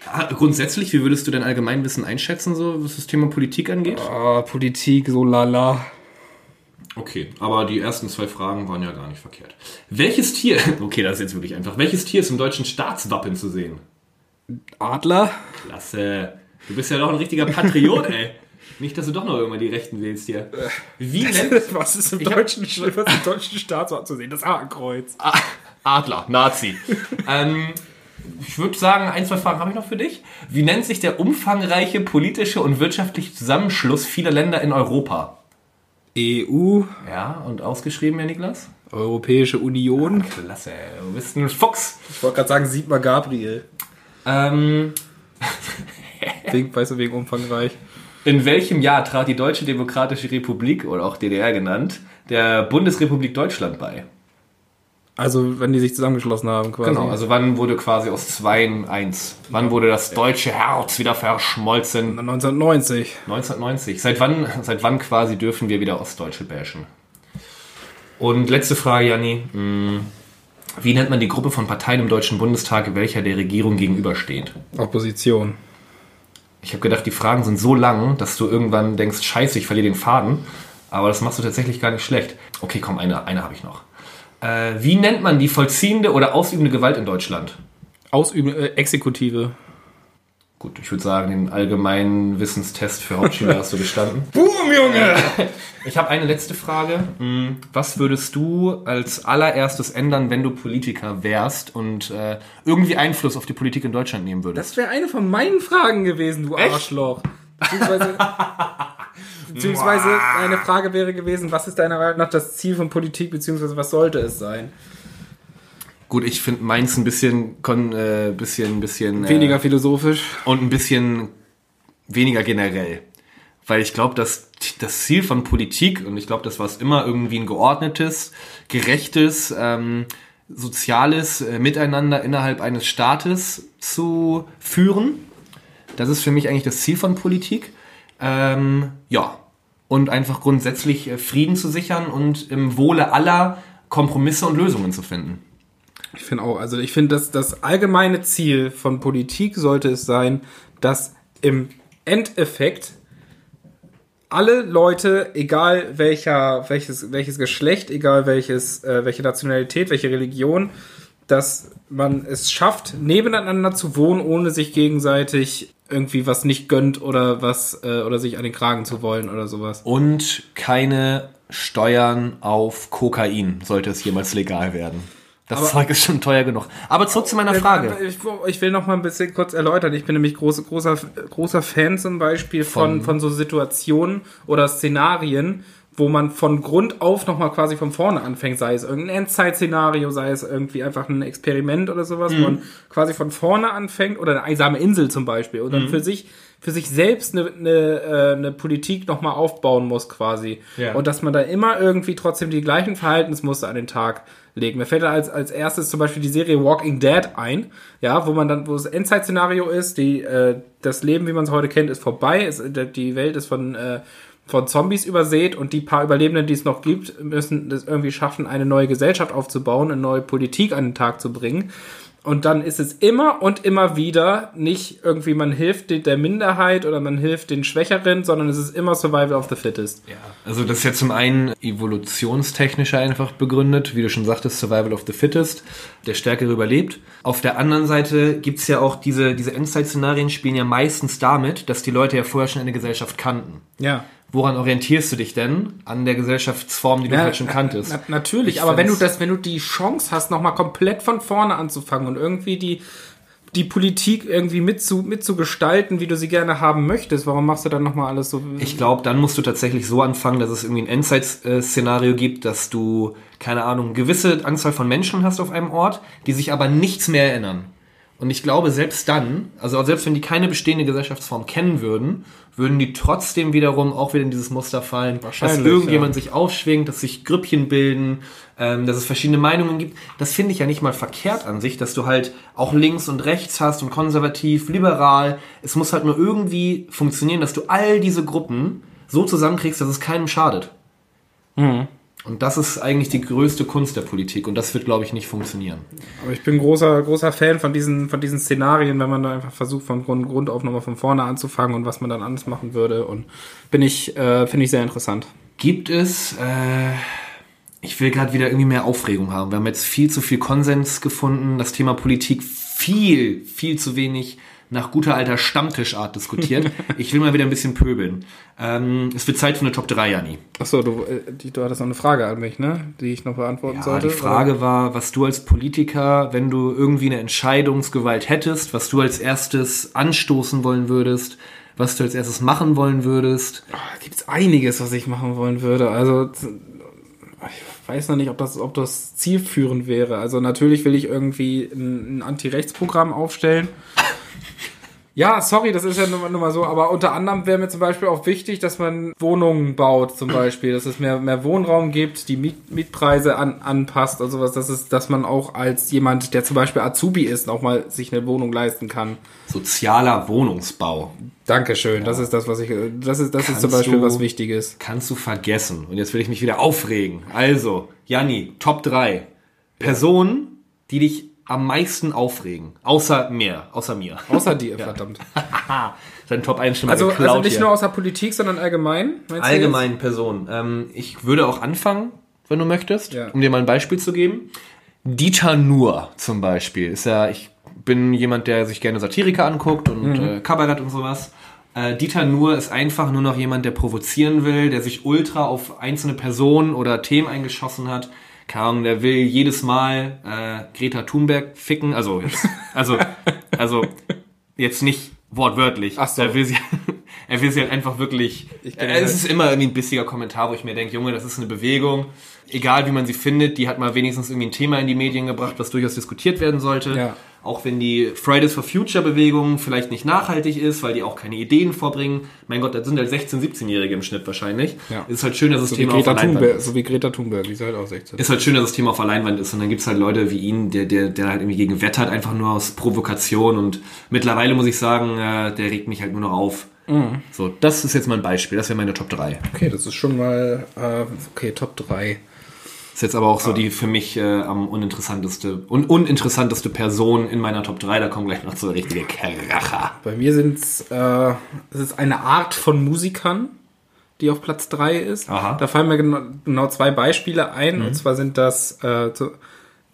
Ah, grundsätzlich, wie würdest du dein Allgemeinwissen einschätzen, so was das Thema Politik angeht? Ah, Politik, so lala. Okay, aber die ersten zwei Fragen waren ja gar nicht verkehrt. Welches Tier, [LAUGHS] okay, das ist jetzt wirklich einfach, welches Tier ist im deutschen Staatswappen zu sehen? Adler. Klasse. Du bist ja doch ein richtiger Patriot, ey. Nicht, dass du doch noch irgendwann die Rechten wählst hier. Wie [LAUGHS] nennt... Was ist im deutschen, was im deutschen Staatsort zu sehen? Das Hakenkreuz. Adler, Nazi. ähm, ich würde sagen, ein, zwei Fragen habe ich noch für dich. Wie nennt sich der umfangreiche politische und wirtschaftliche Zusammenschluss vieler Länder in Europa? EU. Ja, und ausgeschrieben, Herr Niklas? Europäische Union. Ah, klasse, du bist ein Fuchs. Ich wollte gerade sagen, Sigmar Gabriel. Ähm, [LAUGHS] wegen, weißt du, wegen umfangreich. In welchem Jahr trat die Deutsche Demokratische Republik, oder auch DDR genannt, der Bundesrepublik Deutschland bei? Also, wenn die sich zusammengeschlossen haben, quasi. Genau, also wann wurde quasi aus zwei eins? Wann wurde das deutsche Herz wieder verschmolzen? 1990. 1990. Seit wann, seit wann quasi dürfen wir wieder Ostdeutsche bashen? Und letzte Frage, Janni. Hm, Wie nennt man die Gruppe von Parteien im Deutschen Bundestag, welcher der Regierung gegenübersteht? Opposition. Ich habe gedacht, die Fragen sind so lang, dass du irgendwann denkst, scheiße, ich verliere den Faden. Aber das machst du tatsächlich gar nicht schlecht. Okay, komm, eine, eine habe ich noch. Äh, wie nennt man die vollziehende oder ausübende Gewalt in Deutschland? Ausüben, äh, Exekutive. Gut, ich würde sagen, den allgemeinen Wissenstest für Hauptschüler [LAUGHS] hast du bestanden. Boom, Junge! [LAUGHS] Ich habe eine letzte Frage. Hm, Was würdest du als allererstes ändern, wenn du Politiker wärst und äh, irgendwie Einfluss auf die Politik in Deutschland nehmen würdest? Das wäre eine von meinen Fragen gewesen, du Echt? Arschloch. Beziehungsweise, [LAUGHS] beziehungsweise eine Frage wäre gewesen, was ist deiner Meinung nach das Ziel von Politik, beziehungsweise was sollte es sein? Gut, ich finde meins ein bisschen, kon, äh, bisschen, bisschen Weniger äh, philosophisch. und ein bisschen weniger generell. Weil ich glaube, dass das Ziel von Politik, und ich glaube, das war es immer, irgendwie ein geordnetes, gerechtes, ähm, soziales äh, Miteinander innerhalb eines Staates zu führen. Das ist für mich eigentlich das Ziel von Politik. Ähm, ja. Und einfach grundsätzlich äh, Frieden zu sichern und im Wohle aller Kompromisse und Lösungen zu finden. Ich finde auch, also ich finde, dass das allgemeine Ziel von Politik sollte es sein, dass im Endeffekt alle Leute, egal welcher, welches, welches Geschlecht, egal welches, äh, welche Nationalität, welche Religion, dass man es schafft, nebeneinander zu wohnen, ohne sich gegenseitig irgendwie was nicht gönnt oder was äh, oder sich an den Kragen zu wollen oder sowas. Und keine Steuern auf Kokain, sollte es jemals legal werden. Das Aber- Zeug ist schon teuer genug. Aber zurück zu meiner Frage. Ich, ich will noch mal ein bisschen kurz erläutern. Ich bin nämlich groß, großer, großer Fan zum Beispiel von, Von- von so Situationen oder Szenarien, wo man von Grund auf noch mal quasi von vorne anfängt, sei es irgendein Endzeit-Szenario, sei es irgendwie einfach ein Experiment oder sowas, Mhm. wo man quasi von vorne anfängt oder eine einsame Insel zum Beispiel und Mhm. für sich für sich selbst eine, eine, äh, eine Politik noch mal aufbauen muss quasi Ja. und dass man da immer irgendwie trotzdem die gleichen Verhaltensmuster an den Tag legen. Mir fällt da als, als erstes zum Beispiel die Serie Walking Dead ein, ja, wo man dann, wo das Endzeit-Szenario ist, die, äh, das Leben, wie man es heute kennt, ist vorbei, ist, die Welt ist von, äh, von Zombies übersät und die paar Überlebenden, die es noch gibt, müssen das irgendwie schaffen, eine neue Gesellschaft aufzubauen, eine neue Politik an den Tag zu bringen. Und dann ist es immer und immer wieder nicht irgendwie, man hilft de- der Minderheit oder man hilft den Schwächeren, sondern es ist immer Survival of the Fittest. Ja, also das ist ja zum einen evolutionstechnisch einfach begründet, wie du schon sagtest, Survival of the Fittest, der Stärkere überlebt. Auf der anderen Seite gibt's ja auch diese, diese Endzeit-Szenarien spielen ja meistens damit, dass die Leute ja vorher schon eine Gesellschaft kannten. Ja. Woran orientierst du dich denn? An der Gesellschaftsform, die du halt schon kanntest. Na, natürlich, Ich aber wenn du das, wenn du die Chance hast, nochmal komplett von vorne anzufangen und irgendwie die, die Politik irgendwie mitzu, mitzugestalten, wie du sie gerne haben möchtest, warum machst du dann nochmal alles so? Ich glaube, dann musst du tatsächlich so anfangen, dass es irgendwie ein Endzeit-Szenario gibt, dass du, keine Ahnung, eine gewisse Anzahl von Menschen hast auf einem Ort, die sich aber nichts mehr erinnern. Und ich glaube, selbst dann, also selbst wenn die keine bestehende Gesellschaftsform kennen würden, würden die trotzdem wiederum auch wieder in dieses Muster fallen, dass irgendjemand ja. sich aufschwingt, dass sich Grüppchen bilden, ähm, dass es verschiedene Meinungen gibt. Das finde ich ja nicht mal verkehrt an sich, dass du halt auch links und rechts hast und konservativ, liberal. Es muss halt nur irgendwie funktionieren, dass du all diese Gruppen so zusammenkriegst, dass es keinem schadet. Und das ist eigentlich die größte Kunst der Politik und das wird, glaube ich, nicht funktionieren. Aber ich bin großer, großer Fan von diesen, von diesen Szenarien, wenn man da einfach versucht, von Grund, Grund auf nochmal von vorne anzufangen und was man dann anders machen würde. Und bin ich, äh, finde ich sehr interessant. Gibt es, äh, ich will gerade wieder irgendwie mehr Aufregung haben. Wir haben jetzt viel zu viel Konsens gefunden, das Thema Politik viel, viel zu wenig nach guter alter Stammtischart diskutiert. [LAUGHS] ich will mal wieder ein bisschen pöbeln. Ähm, es wird Zeit für eine Top 3, Jani. Achso, du, äh, du hattest noch eine Frage an mich, ne? Die ich noch beantworten Ja, sollte. die Frage war, was du als Politiker, wenn du irgendwie eine Entscheidungsgewalt hättest, was du als erstes anstoßen wollen würdest, was du als erstes machen wollen würdest. Da gibt's einiges, was ich machen wollen würde. Also ich weiß noch nicht, ob das, ob das zielführend wäre. Also natürlich will ich irgendwie ein, ein Anti-Rechts-Programm aufstellen. Ja, sorry, das ist ja nun, mal so, aber unter anderem wäre mir zum Beispiel auch wichtig, dass man Wohnungen baut, zum [CLEARS THROAT] Beispiel, dass es mehr, mehr Wohnraum gibt, die Miet, Mietpreise an, anpasst und sowas, dass es, dass man auch als jemand, der zum Beispiel Azubi ist, auch mal sich eine Wohnung leisten kann. Sozialer Wohnungsbau. Dankeschön, das ist das, was ich, das ist, das ist zum Kannst Beispiel du- was Wichtiges. Kannst du vergessen. Und jetzt will ich mich wieder aufregen. Also, Janni, Top 3. Personen, die dich am meisten aufregen. Außer mir. Außer mir. Außer dir, [LAUGHS] verdammt. [LAUGHS] Dein Top 1 schon mal Also, geklaut also nicht hier. nur aus der Politik, sondern allgemein. allgemeinen Personen. Ähm, ich würde auch anfangen, wenn du möchtest, Ja. um dir mal ein Beispiel zu geben. Dieter Nuhr zum Beispiel ist ja, ich bin jemand, der sich gerne Satiriker anguckt und Mhm. äh, Kabarett und sowas. Äh, Dieter Nuhr ist einfach nur noch jemand, der provozieren will, der sich ultra auf einzelne Personen oder Themen eingeschossen hat. Keine Ahnung, der will jedes Mal äh, Greta Thunberg ficken, also jetzt, also, [LAUGHS] also jetzt nicht wortwörtlich. Ach so. Er will sie, [LAUGHS] er will sie halt einfach wirklich. Ich Äh, es ist immer irgendwie ein bissiger Kommentar, wo ich mir denke, Junge, das ist eine Bewegung. Egal wie man sie findet, die hat mal wenigstens irgendwie ein Thema in die Medien gebracht, was durchaus diskutiert werden sollte. Ja. Auch wenn die Fridays for Future Bewegung vielleicht nicht nachhaltig ist, weil die auch keine Ideen vorbringen. Mein Gott, das sind halt 16-, 17-Jährige im Schnitt wahrscheinlich. Ja. Ist halt schön, dass das So Thema auf der Greta Leinwand Thunberg, ist. so wie Greta Thunberg, die ist halt auch 16. Ist halt schön, dass das Thema auf Leinwand ist. Und dann gibt's halt Leute wie ihn, der, der, der halt irgendwie gegen wettert, einfach nur aus Provokation. Und mittlerweile muss ich sagen, äh, der regt mich halt nur noch auf. Mhm. So, das ist jetzt mal ein Beispiel. Das wäre meine Top 3. Okay, das ist schon mal, äh, okay, Top 3. Ist jetzt aber auch so die für mich äh, am uninteressanteste und uninteressanteste Person in meiner Top 3. Da kommen gleich noch so richtige Kracher. Bei mir sind es, äh, es ist eine Art von Musikern, die auf Platz 3 ist. Aha. Da fallen mir genau, genau zwei Beispiele ein. Und zwar sind das, äh,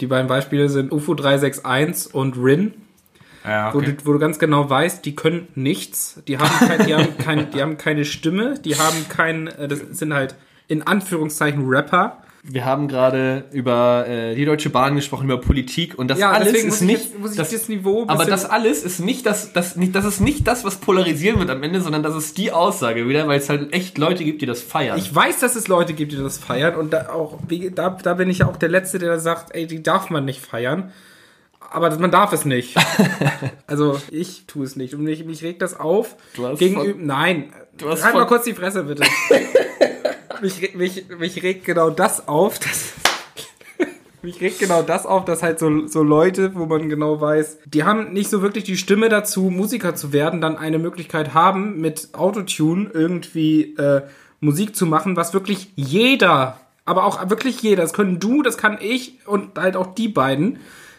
die beiden Beispiele sind UFO 361 und Rin. Ja, Wo, du, wo du ganz genau weißt, die können nichts, die haben, kein, die haben, [LAUGHS] kein, die haben keine Stimme, die haben kein, äh, das sind halt in Anführungszeichen Rapper. Wir haben gerade über äh, die Deutsche Bahn gesprochen, über Politik und das Ja, alles ist nicht jetzt- muss ich das Niveau ein aber das alles ist nicht das, das nicht das ist nicht das, was polarisieren wird am Ende, sondern das ist die Aussage wieder, weil es halt echt Leute gibt, die das feiern. Ich weiß, dass es Leute gibt, die das feiern und da auch, da, da bin ich ja auch der Letzte, der sagt, ey, die darf man nicht feiern. Aber man darf es nicht. [LAUGHS] also ich tue es nicht und mich, mich regt das auf. Du hast Gegenüber, nein, Du hast halt mal kurz die Fresse bitte. [LAUGHS] mich, mich, mich regt genau das auf, dass [LAUGHS] mich regt genau das auf, dass halt so, so Leute, wo man genau weiß, die haben nicht so wirklich die Stimme dazu, Musiker zu werden, dann eine Möglichkeit haben, mit Autotune irgendwie äh, Musik zu machen, was wirklich jeder, aber auch wirklich jeder, das können du, das kann ich und halt auch die beiden,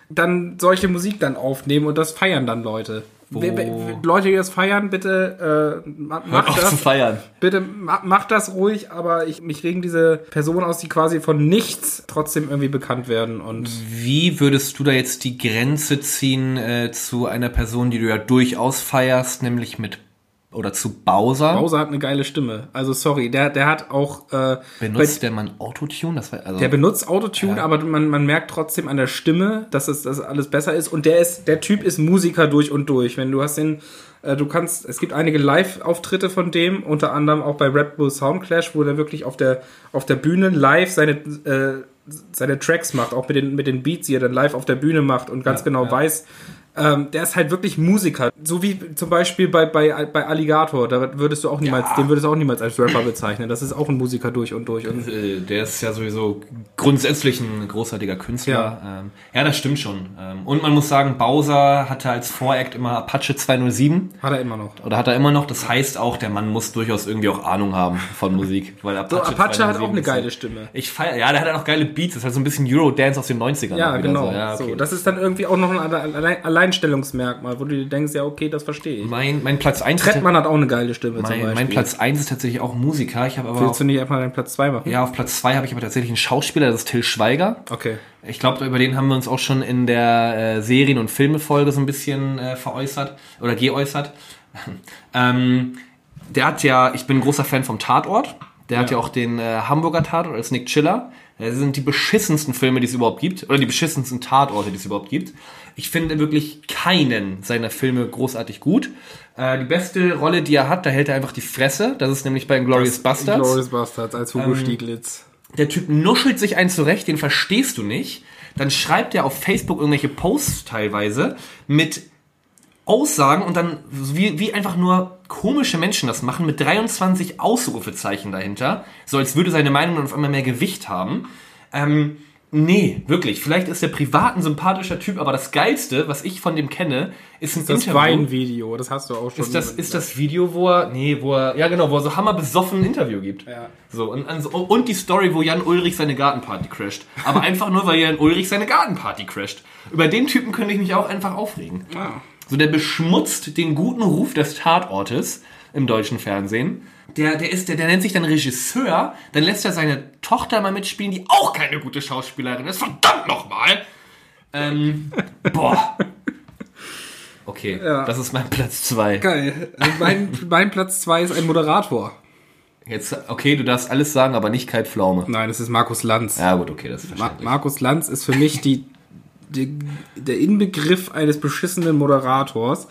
dann solche Musik dann aufnehmen und das feiern dann Leute. Wer- wer- Leute, die das feiern, bitte äh, Hört macht auf das. zu feiern. Bitte ma macht das ruhig, aber ich, mich regen diese Personen aus, die quasi von nichts trotzdem irgendwie bekannt werden. Und Wie würdest du da jetzt die Grenze ziehen äh, zu einer Person, die du ja durchaus feierst, nämlich mit oder zu Bowser? Bowser hat eine geile Stimme. Also sorry, der, der hat auch äh, Benutzt der Mann Autotune? Das war, also, Der benutzt Autotune, aber man, man merkt trotzdem an der Stimme, dass es dass alles besser ist. Und der ist, der Typ ist Musiker durch und durch. Wenn du hast den, äh, du kannst, es gibt einige Live-Auftritte von dem, unter anderem auch bei Red Bull Soundclash, wo der wirklich auf der auf der Bühne live seine äh, seine Tracks macht, auch mit den mit den Beats, die er dann live auf der Bühne macht und ganz genau weiß. Ähm, der ist halt wirklich Musiker. So wie zum Beispiel bei, bei, bei Alligator, da würdest du auch niemals, den würdest du auch niemals als Rapper bezeichnen. Das ist auch ein Musiker durch und durch. Und Äh, Der ist ja sowieso grundsätzlich ein großartiger Künstler. Ja, ähm, ja das stimmt schon. Ähm, und man muss sagen, Bowser hatte als Voract immer Apache 207. hat er immer noch. Oder hat er immer noch. Das heißt auch, der Mann muss durchaus irgendwie auch Ahnung haben von Musik. Weil Apache, So, Apache hat 207 auch eine geile Stimme. Ich feier, ja, der hat auch geile Beats. Das ist halt so ein bisschen Eurodance aus den 90ern. Ja, genau. So. Ja, okay. so, das ist dann irgendwie auch noch ein Alle- Allein Alleinstellungsmerkmal, wo du dir denkst, ja, okay, das verstehe ich. mein, mein Platz 1 Trettmann hat auch eine geile Stimme zum mein, Beispiel. mein Platz 1 ist tatsächlich auch Musiker. Ich habe aber Willst auf, du nicht einfach deinen Platz 2 machen? ja, auf Platz 2 habe ich aber tatsächlich einen Schauspieler, das ist Till Schweiger. Okay. Ich glaube, über den haben wir uns auch schon in der äh, Serien- und Filmefolge so ein bisschen äh, veräußert oder geäußert. [LAUGHS] ähm, der hat ja, ich bin ein großer Fan vom Tatort. Der hat ja auch den äh, Hamburger Tatort als Nick Chiller. Das sind die beschissensten Filme, die es überhaupt gibt. Oder die beschissensten Tatorte, die es überhaupt gibt. Ich finde wirklich keinen seiner Filme großartig gut. Äh, die beste Rolle, die er hat, da hält er einfach die Fresse. Das ist nämlich bei Inglourious Bastards. Glorious Bastards als Hugo Stieglitz. Der Typ nuschelt sich einen zurecht, den verstehst du nicht. Dann schreibt er auf Facebook irgendwelche Posts teilweise mit Aussagen und dann wie, wie einfach nur komische Menschen das machen mit 23 Ausrufezeichen dahinter, so als würde seine Meinung dann auf einmal mehr Gewicht haben. Ähm, nee, wirklich. Vielleicht ist der privat ein sympathischer Typ, aber das Geilste, was ich von dem kenne, ist ein Das Interview. Weinvideo, das hast du auch schon. Ist das, ist das Video, wo er, nee, wo er, ja genau, wo er so hammerbesoffen ein Interview gibt. Ja. So, und, und, die Story, wo Jan Ulrich seine Gartenparty crasht. Aber [LAUGHS] einfach nur, weil Jan Ulrich seine Gartenparty crasht. Über den Typen könnte ich mich auch einfach aufregen. Ah. So, der beschmutzt den guten Ruf des Tatortes im deutschen Fernsehen. Der, der ist, der, der nennt sich dann Regisseur, dann lässt er seine Tochter mal mitspielen, die auch keine gute Schauspielerin ist. Verdammt nochmal! Ähm, [LAUGHS] boah. Okay, Ja. das ist mein Platz zwei. Geil. Also mein, mein Platz zwei ist ein Moderator. Jetzt, okay, du darfst alles sagen, aber nicht Kai Pflaume. Nein, es ist Markus Lanz. Ja, gut, okay, das ist verständlich. Markus Lanz ist für mich die, die, der Inbegriff eines beschissenen Moderators.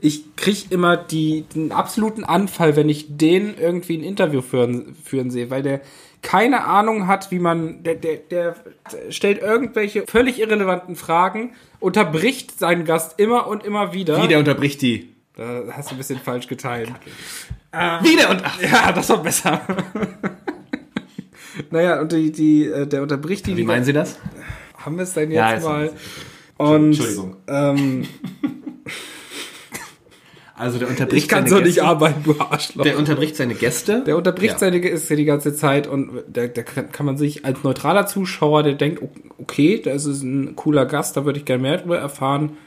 Ich krieg immer die, den absoluten Anfall, wenn ich den irgendwie ein Interview führen, führen sehe, weil der keine Ahnung hat, wie man, der, der, der stellt irgendwelche völlig irrelevanten Fragen, unterbricht seinen Gast immer und immer wieder. Wie, der unterbricht die. Da hast du ein bisschen falsch geteilt. Wieder und ach, Ja, das war besser. [LAUGHS] naja, und die, die, äh, der unterbricht die. wie meinen Sie das? Haben wir es denn jetzt Ja, jetzt mal? Und Entschuldigung. ähm, [LAUGHS] Also der unterbricht ich kann seine so nicht Gäste. arbeiten, du Arschloch. Der Der, unterbricht seine Gäste. unterbricht Ja. seine Gäste die ganze Zeit und da, da kann man sich als neutraler Zuschauer, der denkt, okay, das ist ein cooler Gast, da würde ich gerne mehr drüber erfahren,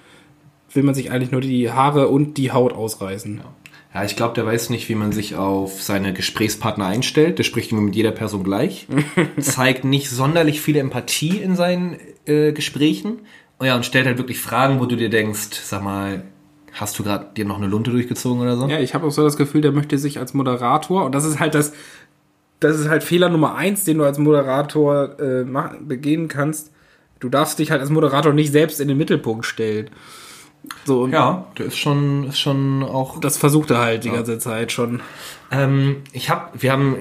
will man sich eigentlich nur die Haare und die Haut ausreißen. Ja, ich glaube, der weiß nicht, wie man sich auf seine Gesprächspartner einstellt. Der spricht immer mit jeder Person gleich. [LAUGHS] zeigt nicht sonderlich viel Empathie in seinen äh, Gesprächen. Oh ja, und stellt halt wirklich Fragen, wo du dir denkst, sag mal, hast du gerade dir noch eine Lunte durchgezogen oder so? Ja, ich habe auch so das Gefühl, der möchte sich als Moderator, und das ist halt das, das ist halt Fehler Nummer eins, den du als Moderator äh, mach, begehen kannst. Du darfst dich halt als Moderator nicht selbst in den Mittelpunkt stellen. So, Ja, der ist schon, ist schon auch. das versucht er halt die ganze Zeit schon. Ähm, ich hab, wir haben,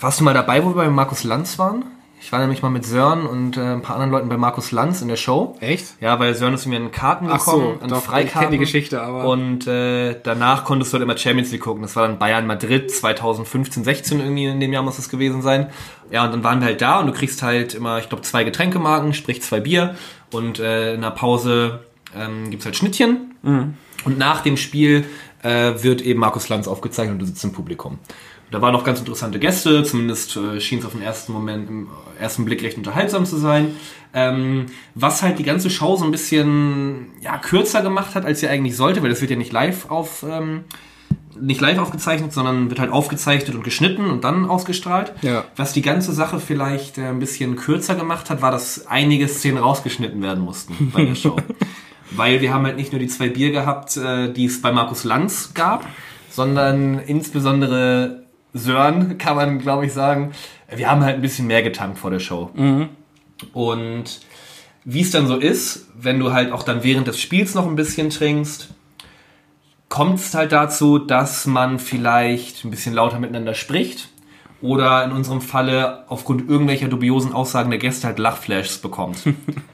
warst du mal dabei, wo wir bei Markus Lanz waren? Ich war nämlich mal mit Sören und äh, ein paar anderen Leuten bei Markus Lanz in der Show. Echt? Ja, weil Sören ist mir in Karten Ach so, gekommen, an doch, ich Freikarten. kenn die Geschichte, aber- Und äh, danach konntest du halt immer Champions League gucken. Das war dann Bayern Madrid 2015, 16 irgendwie in dem Jahr muss es gewesen sein. Ja, und dann waren wir halt da und du kriegst halt immer, ich glaube, zwei Getränkemarken, sprich zwei Bier. Und äh, in der Pause ähm, gibt's halt Schnittchen. Und nach dem Spiel äh, wird eben Markus Lanz aufgezeichnet und du sitzt im Publikum. Da waren noch ganz interessante Gäste, zumindest äh, schien es auf den ersten Moment, im ersten Blick recht unterhaltsam zu sein. Ähm, was halt die ganze Show so ein bisschen ja, kürzer gemacht hat, als sie eigentlich sollte, weil das wird ja nicht live auf ähm, nicht live aufgezeichnet, sondern wird halt aufgezeichnet und geschnitten und dann ausgestrahlt. Ja. Was die ganze Sache vielleicht äh, ein bisschen kürzer gemacht hat, war, dass einige Szenen rausgeschnitten werden mussten bei der Show. [LAUGHS] Weil wir haben halt nicht nur die zwei Bier gehabt, äh, die es bei Markus Lanz gab, sondern insbesondere Sören, [LAUGHS] kann man glaube ich sagen, wir haben halt ein bisschen mehr getankt vor der Show. Und wie es dann so ist, wenn du halt auch dann während des Spiels noch ein bisschen trinkst, kommt es halt dazu, dass man vielleicht ein bisschen lauter miteinander spricht oder in unserem Falle aufgrund irgendwelcher dubiosen Aussagen der Gäste halt Lachflashs bekommt. [LAUGHS]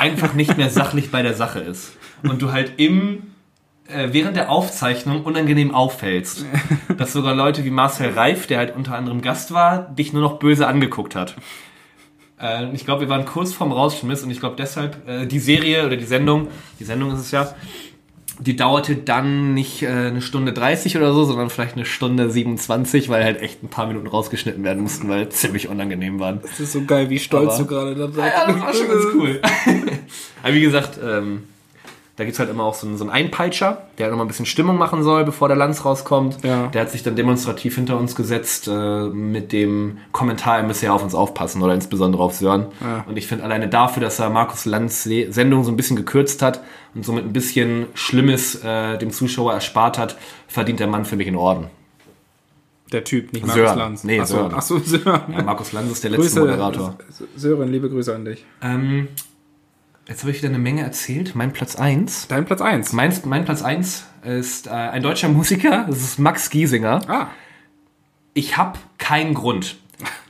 Einfach nicht mehr sachlich bei der Sache ist. Und du halt im äh, während der Aufzeichnung unangenehm auffällst. Dass sogar Leute wie Marcel Reif, der halt unter anderem Gast war, dich nur noch böse angeguckt hat. Äh, ich glaube, wir waren kurz vorm Rausschmiss und ich glaube deshalb, äh, die Serie oder die Sendung, die Sendung ist es ja, die dauerte dann nicht äh, eine Stunde 30 oder so, sondern vielleicht eine Stunde 27, weil halt echt ein paar Minuten rausgeschnitten werden mussten, weil ziemlich unangenehm waren. Das ist so geil, wie stolz Aber- du gerade da Ja, das war schon ganz cool. [LAUGHS] Aber wie gesagt, ähm, da gibt's halt immer auch so einen, so einen Einpeitscher, der halt nochmal ein bisschen Stimmung machen soll, bevor der Lanz rauskommt. Ja. Der hat sich dann demonstrativ hinter uns gesetzt äh, mit dem Kommentar, er müsse ja auf uns aufpassen oder insbesondere auf Sören. Ja. Und ich finde alleine dafür, dass er Markus Lanz Se- Sendung so ein bisschen gekürzt hat und somit ein bisschen Schlimmes äh, dem Zuschauer erspart hat, verdient der Mann für mich einen Orden. Der Typ, nicht Sören. Markus Lanz. Nee, Achso, Sören. Achso, Sören. Ja, Markus Lanz ist der letzte Grüße, Moderator. Sören, liebe Grüße an dich. Ähm, jetzt habe ich wieder eine Menge erzählt. Mein Platz 1. Dein Platz 1. Mein, mein Platz 1 ist äh, ein deutscher Musiker, das ist Max Giesinger. Ah, Ich habe keinen Grund.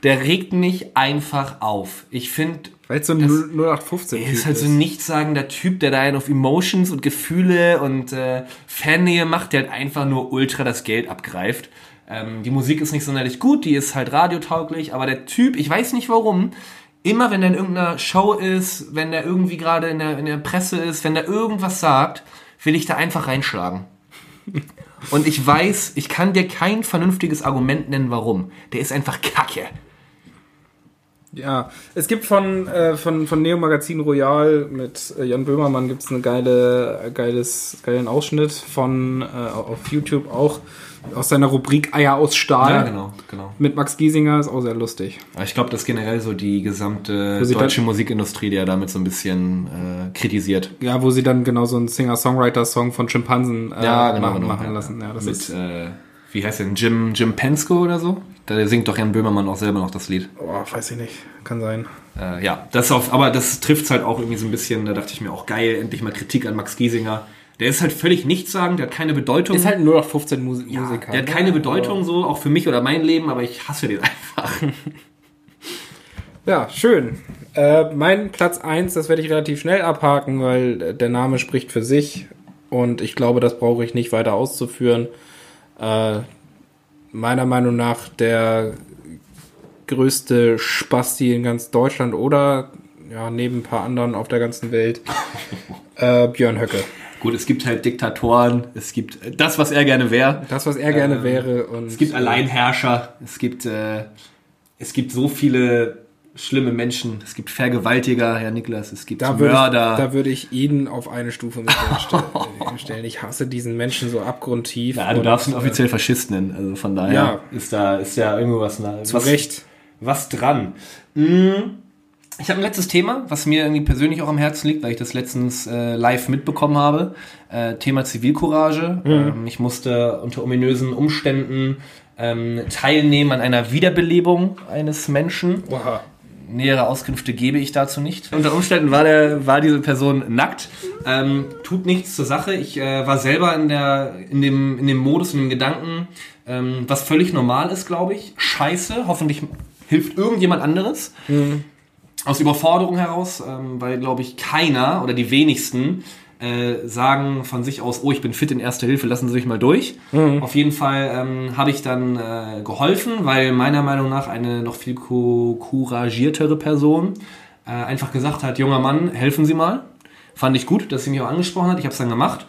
Der regt mich einfach auf. Ich finde, Weil es so ein 0815 Er ist halt so ein nichtssagender Typ, der da einen auf Emotions und Gefühle und äh, Fannähe macht, der halt einfach nur ultra das Geld abgreift. Ähm, die Musik ist nicht sonderlich gut, die ist halt radiotauglich, aber der Typ, ich weiß nicht warum, immer wenn er in irgendeiner Show ist, wenn er irgendwie gerade in der, in der Presse ist, wenn er irgendwas sagt, will ich da einfach reinschlagen. [LAUGHS] Und ich weiß, ich kann dir kein vernünftiges Argument nennen, warum. Der ist einfach kacke. Ja, es gibt von, äh, von, von Neo Magazin Royal mit äh, Jan Böhmermann gibt es einen geile, geiles, geilen Ausschnitt von äh, auf YouTube auch aus seiner Rubrik Eier aus Stahl. Ja, genau, genau. Mit Max Giesinger ist auch sehr lustig. Aber ich glaube, das ist generell so die gesamte deutsche dann- Musikindustrie, die er damit so ein bisschen äh, kritisiert. Ja, wo sie dann genau so einen Singer-Songwriter-Song von Schimpansen äh, Ja, genau, machen, genau, machen ja. lassen. Ja, das Mit, ist, äh, wie heißt der denn? Jim, Jim Pensko oder so? Da singt doch Jan Böhmermann auch selber noch das Lied. oh, weiß ich nicht, kann sein. Äh, ja, das auf, aber das trifft halt auch irgendwie so ein bisschen, da dachte ich mir auch geil, endlich mal Kritik an Max Giesinger. Der ist halt völlig nichtssagend, der hat keine Bedeutung. Ist halt ein 0815 Musik ja, Musiker. der hat ne? keine Bedeutung so, auch für mich oder mein Leben, aber ich hasse den [LAUGHS] einfach. [LAUGHS] Ja, schön. Äh, mein Platz 1, das werde ich relativ schnell abhaken, weil äh, der Name spricht für sich und ich glaube, das brauche ich nicht weiter auszuführen. Äh, meiner Meinung nach der größte Spasti in ganz Deutschland oder ja, neben ein paar anderen auf der ganzen Welt, [LAUGHS] äh, Björn Höcke. Gut, es gibt halt Diktatoren, es gibt das, was er gerne wäre. Das, was er gerne wäre. Und Ähm, Es gibt Alleinherrscher, es gibt, äh, es gibt so viele schlimme Menschen, es gibt Vergewaltiger, Herr Niklas, es gibt Da würde, ich, Mörder. da würde ich ihn auf eine Stufe mit [LAUGHS] stellen. Ich hasse diesen Menschen so abgrundtief. ja, du darfst ihn äh, offiziell Faschist nennen, also von daher Ja. ist da ist ja irgendwo was, na, Zu was, Recht. was dran. Mm, Ich habe ein letztes Thema, was mir irgendwie persönlich auch am Herzen liegt, weil ich das letztens äh, live mitbekommen habe. Äh, Thema Zivilcourage. Ähm, ich musste unter ominösen Umständen ähm, teilnehmen an einer Wiederbelebung eines Menschen. Oha. Nähere Auskünfte gebe ich dazu nicht. Unter Umständen war, der, war diese Person nackt. Ähm, tut nichts zur Sache. Ich äh, war selber in, der, in, dem, in dem Modus, in dem Gedanken, ähm, was völlig normal ist, glaube ich. Scheiße. Hoffentlich hilft irgendjemand anderes. Aus Überforderung heraus, ähm, weil, glaube ich, keiner oder die wenigsten äh, sagen von sich aus, oh, ich bin fit in Erste Hilfe, lassen Sie mich mal durch. Auf jeden Fall ähm, habe ich dann äh, geholfen, weil meiner Meinung nach eine noch viel co couragiertere Person äh, einfach gesagt hat, junger Mann, helfen Sie mal. Fand ich gut, dass sie mich auch angesprochen hat. Ich habe es dann gemacht.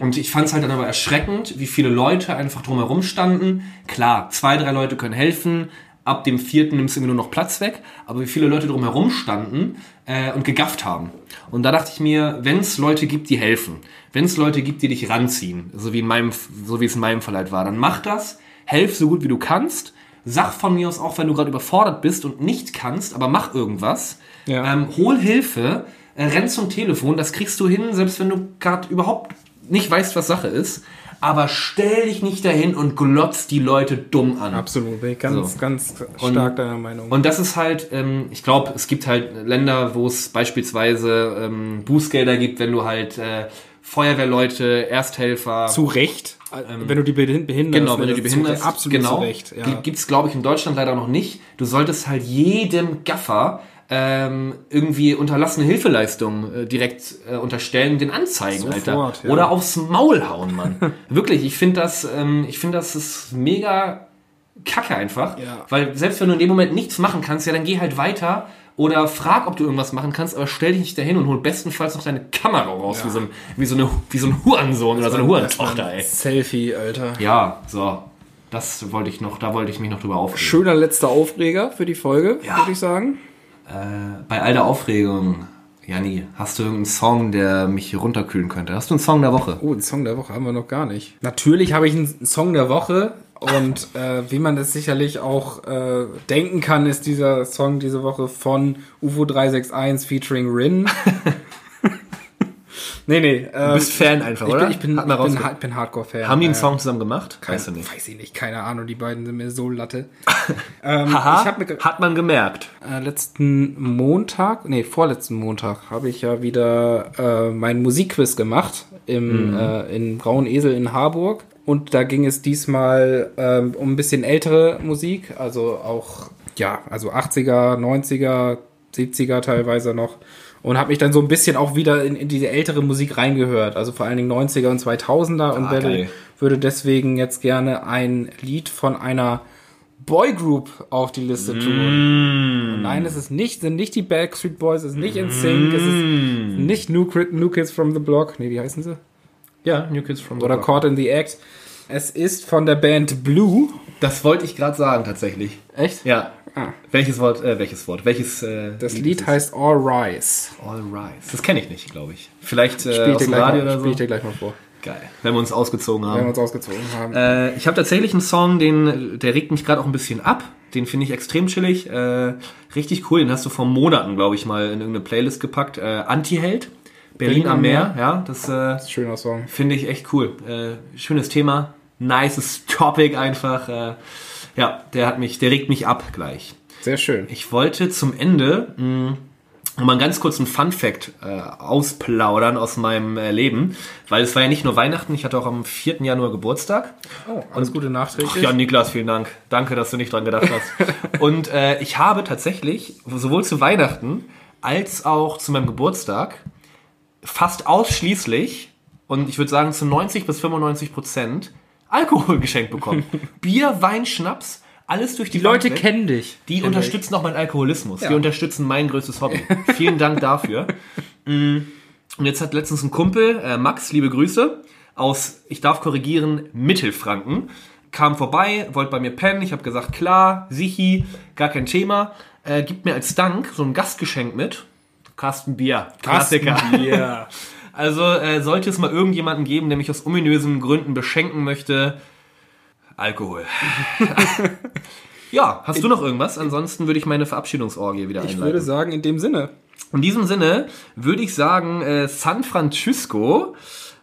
Und ich fand es halt dann aber erschreckend, wie viele Leute einfach drumherum standen. Klar, zwei, drei Leute können helfen. Ab dem vierten nimmst du irgendwie nur noch Platz weg. Aber wie viele Leute drumherum standen äh, und gegafft haben. Und da dachte ich mir, wenn es Leute gibt, die helfen, wenn es Leute gibt, die dich ranziehen, so wie, in meinem, so wie es in meinem Fall halt war, dann mach das, helf so gut wie du kannst. Sag von mir aus auch, wenn du gerade überfordert bist und nicht kannst, aber mach irgendwas. Ja. Ähm, hol Hilfe, äh, renn zum Telefon, das kriegst du hin, selbst wenn du gerade überhaupt nicht weißt, was Sache ist. Aber stell dich nicht dahin und glotz die Leute dumm an. Absolut, bin ich ganz, So. ganz Und- stark deiner Meinung. Und das ist halt, ähm, ich glaube, es gibt halt Länder, wo es beispielsweise ähm, Bußgelder gibt, wenn du halt äh, Feuerwehrleute, Ersthelfer, zu Recht, wenn du die behin- behinderst. Genau, wenn ne, du die das ist behinderst, Zu, absolut genau, zu Recht. Ja. Gibt es, glaube ich, in Deutschland leider noch nicht. Du solltest halt jedem Gaffer ähm, irgendwie unterlassene Hilfeleistung äh, direkt äh, unterstellen, den anzeigen, Sofort, Alter. ja. Oder aufs Maul hauen, Mann. [LAUGHS] Wirklich, ich finde das, ähm, ich finde das ist mega kacke einfach. Ja. Weil selbst wenn du in dem Moment nichts machen kannst, ja, dann geh halt weiter. Oder frag, ob du irgendwas machen kannst, aber stell dich nicht dahin und hol bestenfalls noch deine Kamera raus, Ja. wie, so ein, wie, so eine, wie so ein Hurensohn oder so eine Hurentochter, ey. Selfie, Alter. Ja, so. Das wollte ich noch, da wollte ich mich noch drüber aufregen. Schöner letzter Aufreger für die Folge, Ja. würde ich sagen. Äh, bei all der Aufregung, Janni, hast du irgendeinen Song, der mich runterkühlen könnte? Hast du einen Song der Woche? Oh, einen Song der Woche haben wir noch gar nicht. Natürlich habe ich einen Song der Woche und [LAUGHS] äh, wie man das sicherlich auch äh, denken kann, ist dieser Song diese Woche von UFO 361 featuring Rin. [LAUGHS] nee, nee. Ähm, Du bist Fan einfach, ich oder? Bin, ich bin, ich bin, ha- bin Hardcore-Fan. Haben die einen Ja. Song zusammen gemacht? Keine, Weißt du nicht. Weiß ich nicht, keine Ahnung, die beiden sind mir so Latte. [LAUGHS] ähm, Haha, hat man gemerkt. äh, letzten Montag, nee, vorletzten Montag, habe ich ja wieder äh, meinen Musikquiz gemacht im, äh, in Grauen Esel in Harburg. Und da ging es diesmal ähm, um ein bisschen ältere Musik, also auch, ja, also 80er, 90er, 70er teilweise noch. Und habe mich dann so ein bisschen auch wieder in, in diese ältere Musik reingehört. Also vor allen Dingen 90er und 2000er. und Ah, werde, geil. würde deswegen jetzt gerne ein Lied von einer Boygroup auf die Liste Mm. tun. Und nein, es ist nicht, sind nicht die Backstreet Boys, es ist nicht in Sync, es ist Mm. nicht New, New Kids from the Block. Nee, wie heißen sie? Ja, New Kids from the Oder Block. Caught in the Act. Es ist von der Band Blue. Das wollte ich gerade sagen, tatsächlich. Echt? Ja. Ah. Welches Wort, äh, welches Wort, welches, äh, Das ist Lied es? heißt All Rise. All Rise. Das kenne ich nicht, glaube ich. Vielleicht äh, Spiel ich, aus dir dem gleich Radio mal, oder spiel ich so. dir gleich mal vor, Geil. Wenn wir uns ausgezogen wenn wir haben. uns ausgezogen haben. Äh, ich habe tatsächlich einen Song, den, der regt mich gerade auch ein bisschen ab. Den finde ich extrem chillig. Äh, richtig cool. Den hast du vor Monaten, glaube ich, mal in irgendeine Playlist gepackt. Äh, Anti-Held. Berlin, am Meer. Ja, das äh, Schöner Song. finde ich echt cool. Äh, schönes Thema. Nices Topic einfach. Äh, ja, der hat mich, der regt mich ab gleich. Sehr schön. Ich wollte zum Ende mh, noch mal einen ganz kurzen Fun Fact äh, ausplaudern aus meinem äh, Leben, weil es war ja nicht nur Weihnachten, ich hatte auch am 4. Januar Geburtstag. Oh, alles Gute nachträglich. Ja, Niklas, vielen Dank. Danke, dass du nicht dran gedacht hast. [LAUGHS] Und äh, ich habe tatsächlich sowohl zu Weihnachten als auch zu meinem Geburtstag fast ausschließlich und ich würde sagen zu 90 bis 95 Prozent Alkohol geschenkt bekommen. [LAUGHS] Bier, Wein, Schnaps, alles durch die, Die Leute weg. kennen dich. Die unterstützen auch meinen Alkoholismus. Ja. Die unterstützen mein größtes Hobby. Vielen Dank dafür. [LAUGHS] Mm, Und jetzt hat letztens ein Kumpel, äh, Max, liebe Grüße, aus, ich darf korrigieren, Mittelfranken, kam vorbei, wollte bei mir pennen. Ich habe gesagt, klar, sichi, gar kein Thema. Äh, gibt mir als Dank so ein Gastgeschenk mit. Kasten Bier. Klassiker. Ja. [LAUGHS] Also äh, sollte es mal irgendjemanden geben, der mich aus ominösen Gründen beschenken möchte, Alkohol. [LAUGHS] ja, hast du noch irgendwas? Ansonsten würde ich meine Verabschiedungsorgie wieder Ich einleiten. würde sagen, in dem Sinne. In diesem Sinne würde ich sagen, äh, San Francisco,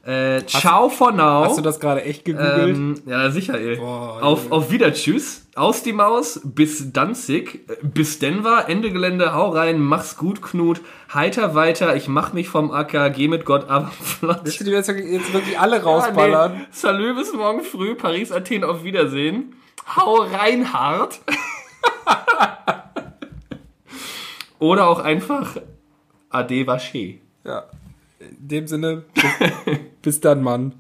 äh, ciao for now. Hast du das gerade echt gegoogelt? Ähm, ja, sicher, ey. Boah, auf, auf Wieder, tschüss. Aus die Maus, bis Danzig, bis Denver, Ende Gelände, hau rein, mach's gut, Knut. Heiter weiter, ich mach mich vom Acker, geh mit Gott, aber [LAUGHS] flott. Willst du die jetzt, jetzt wirklich alle Ja, rausballern? nee. Salü bis morgen früh, Paris, Athen, auf Wiedersehen. Hau rein, hart. [LAUGHS] Oder auch einfach Ade Vaché. Ja. In dem Sinne, bis, [LAUGHS] bis dann, Mann.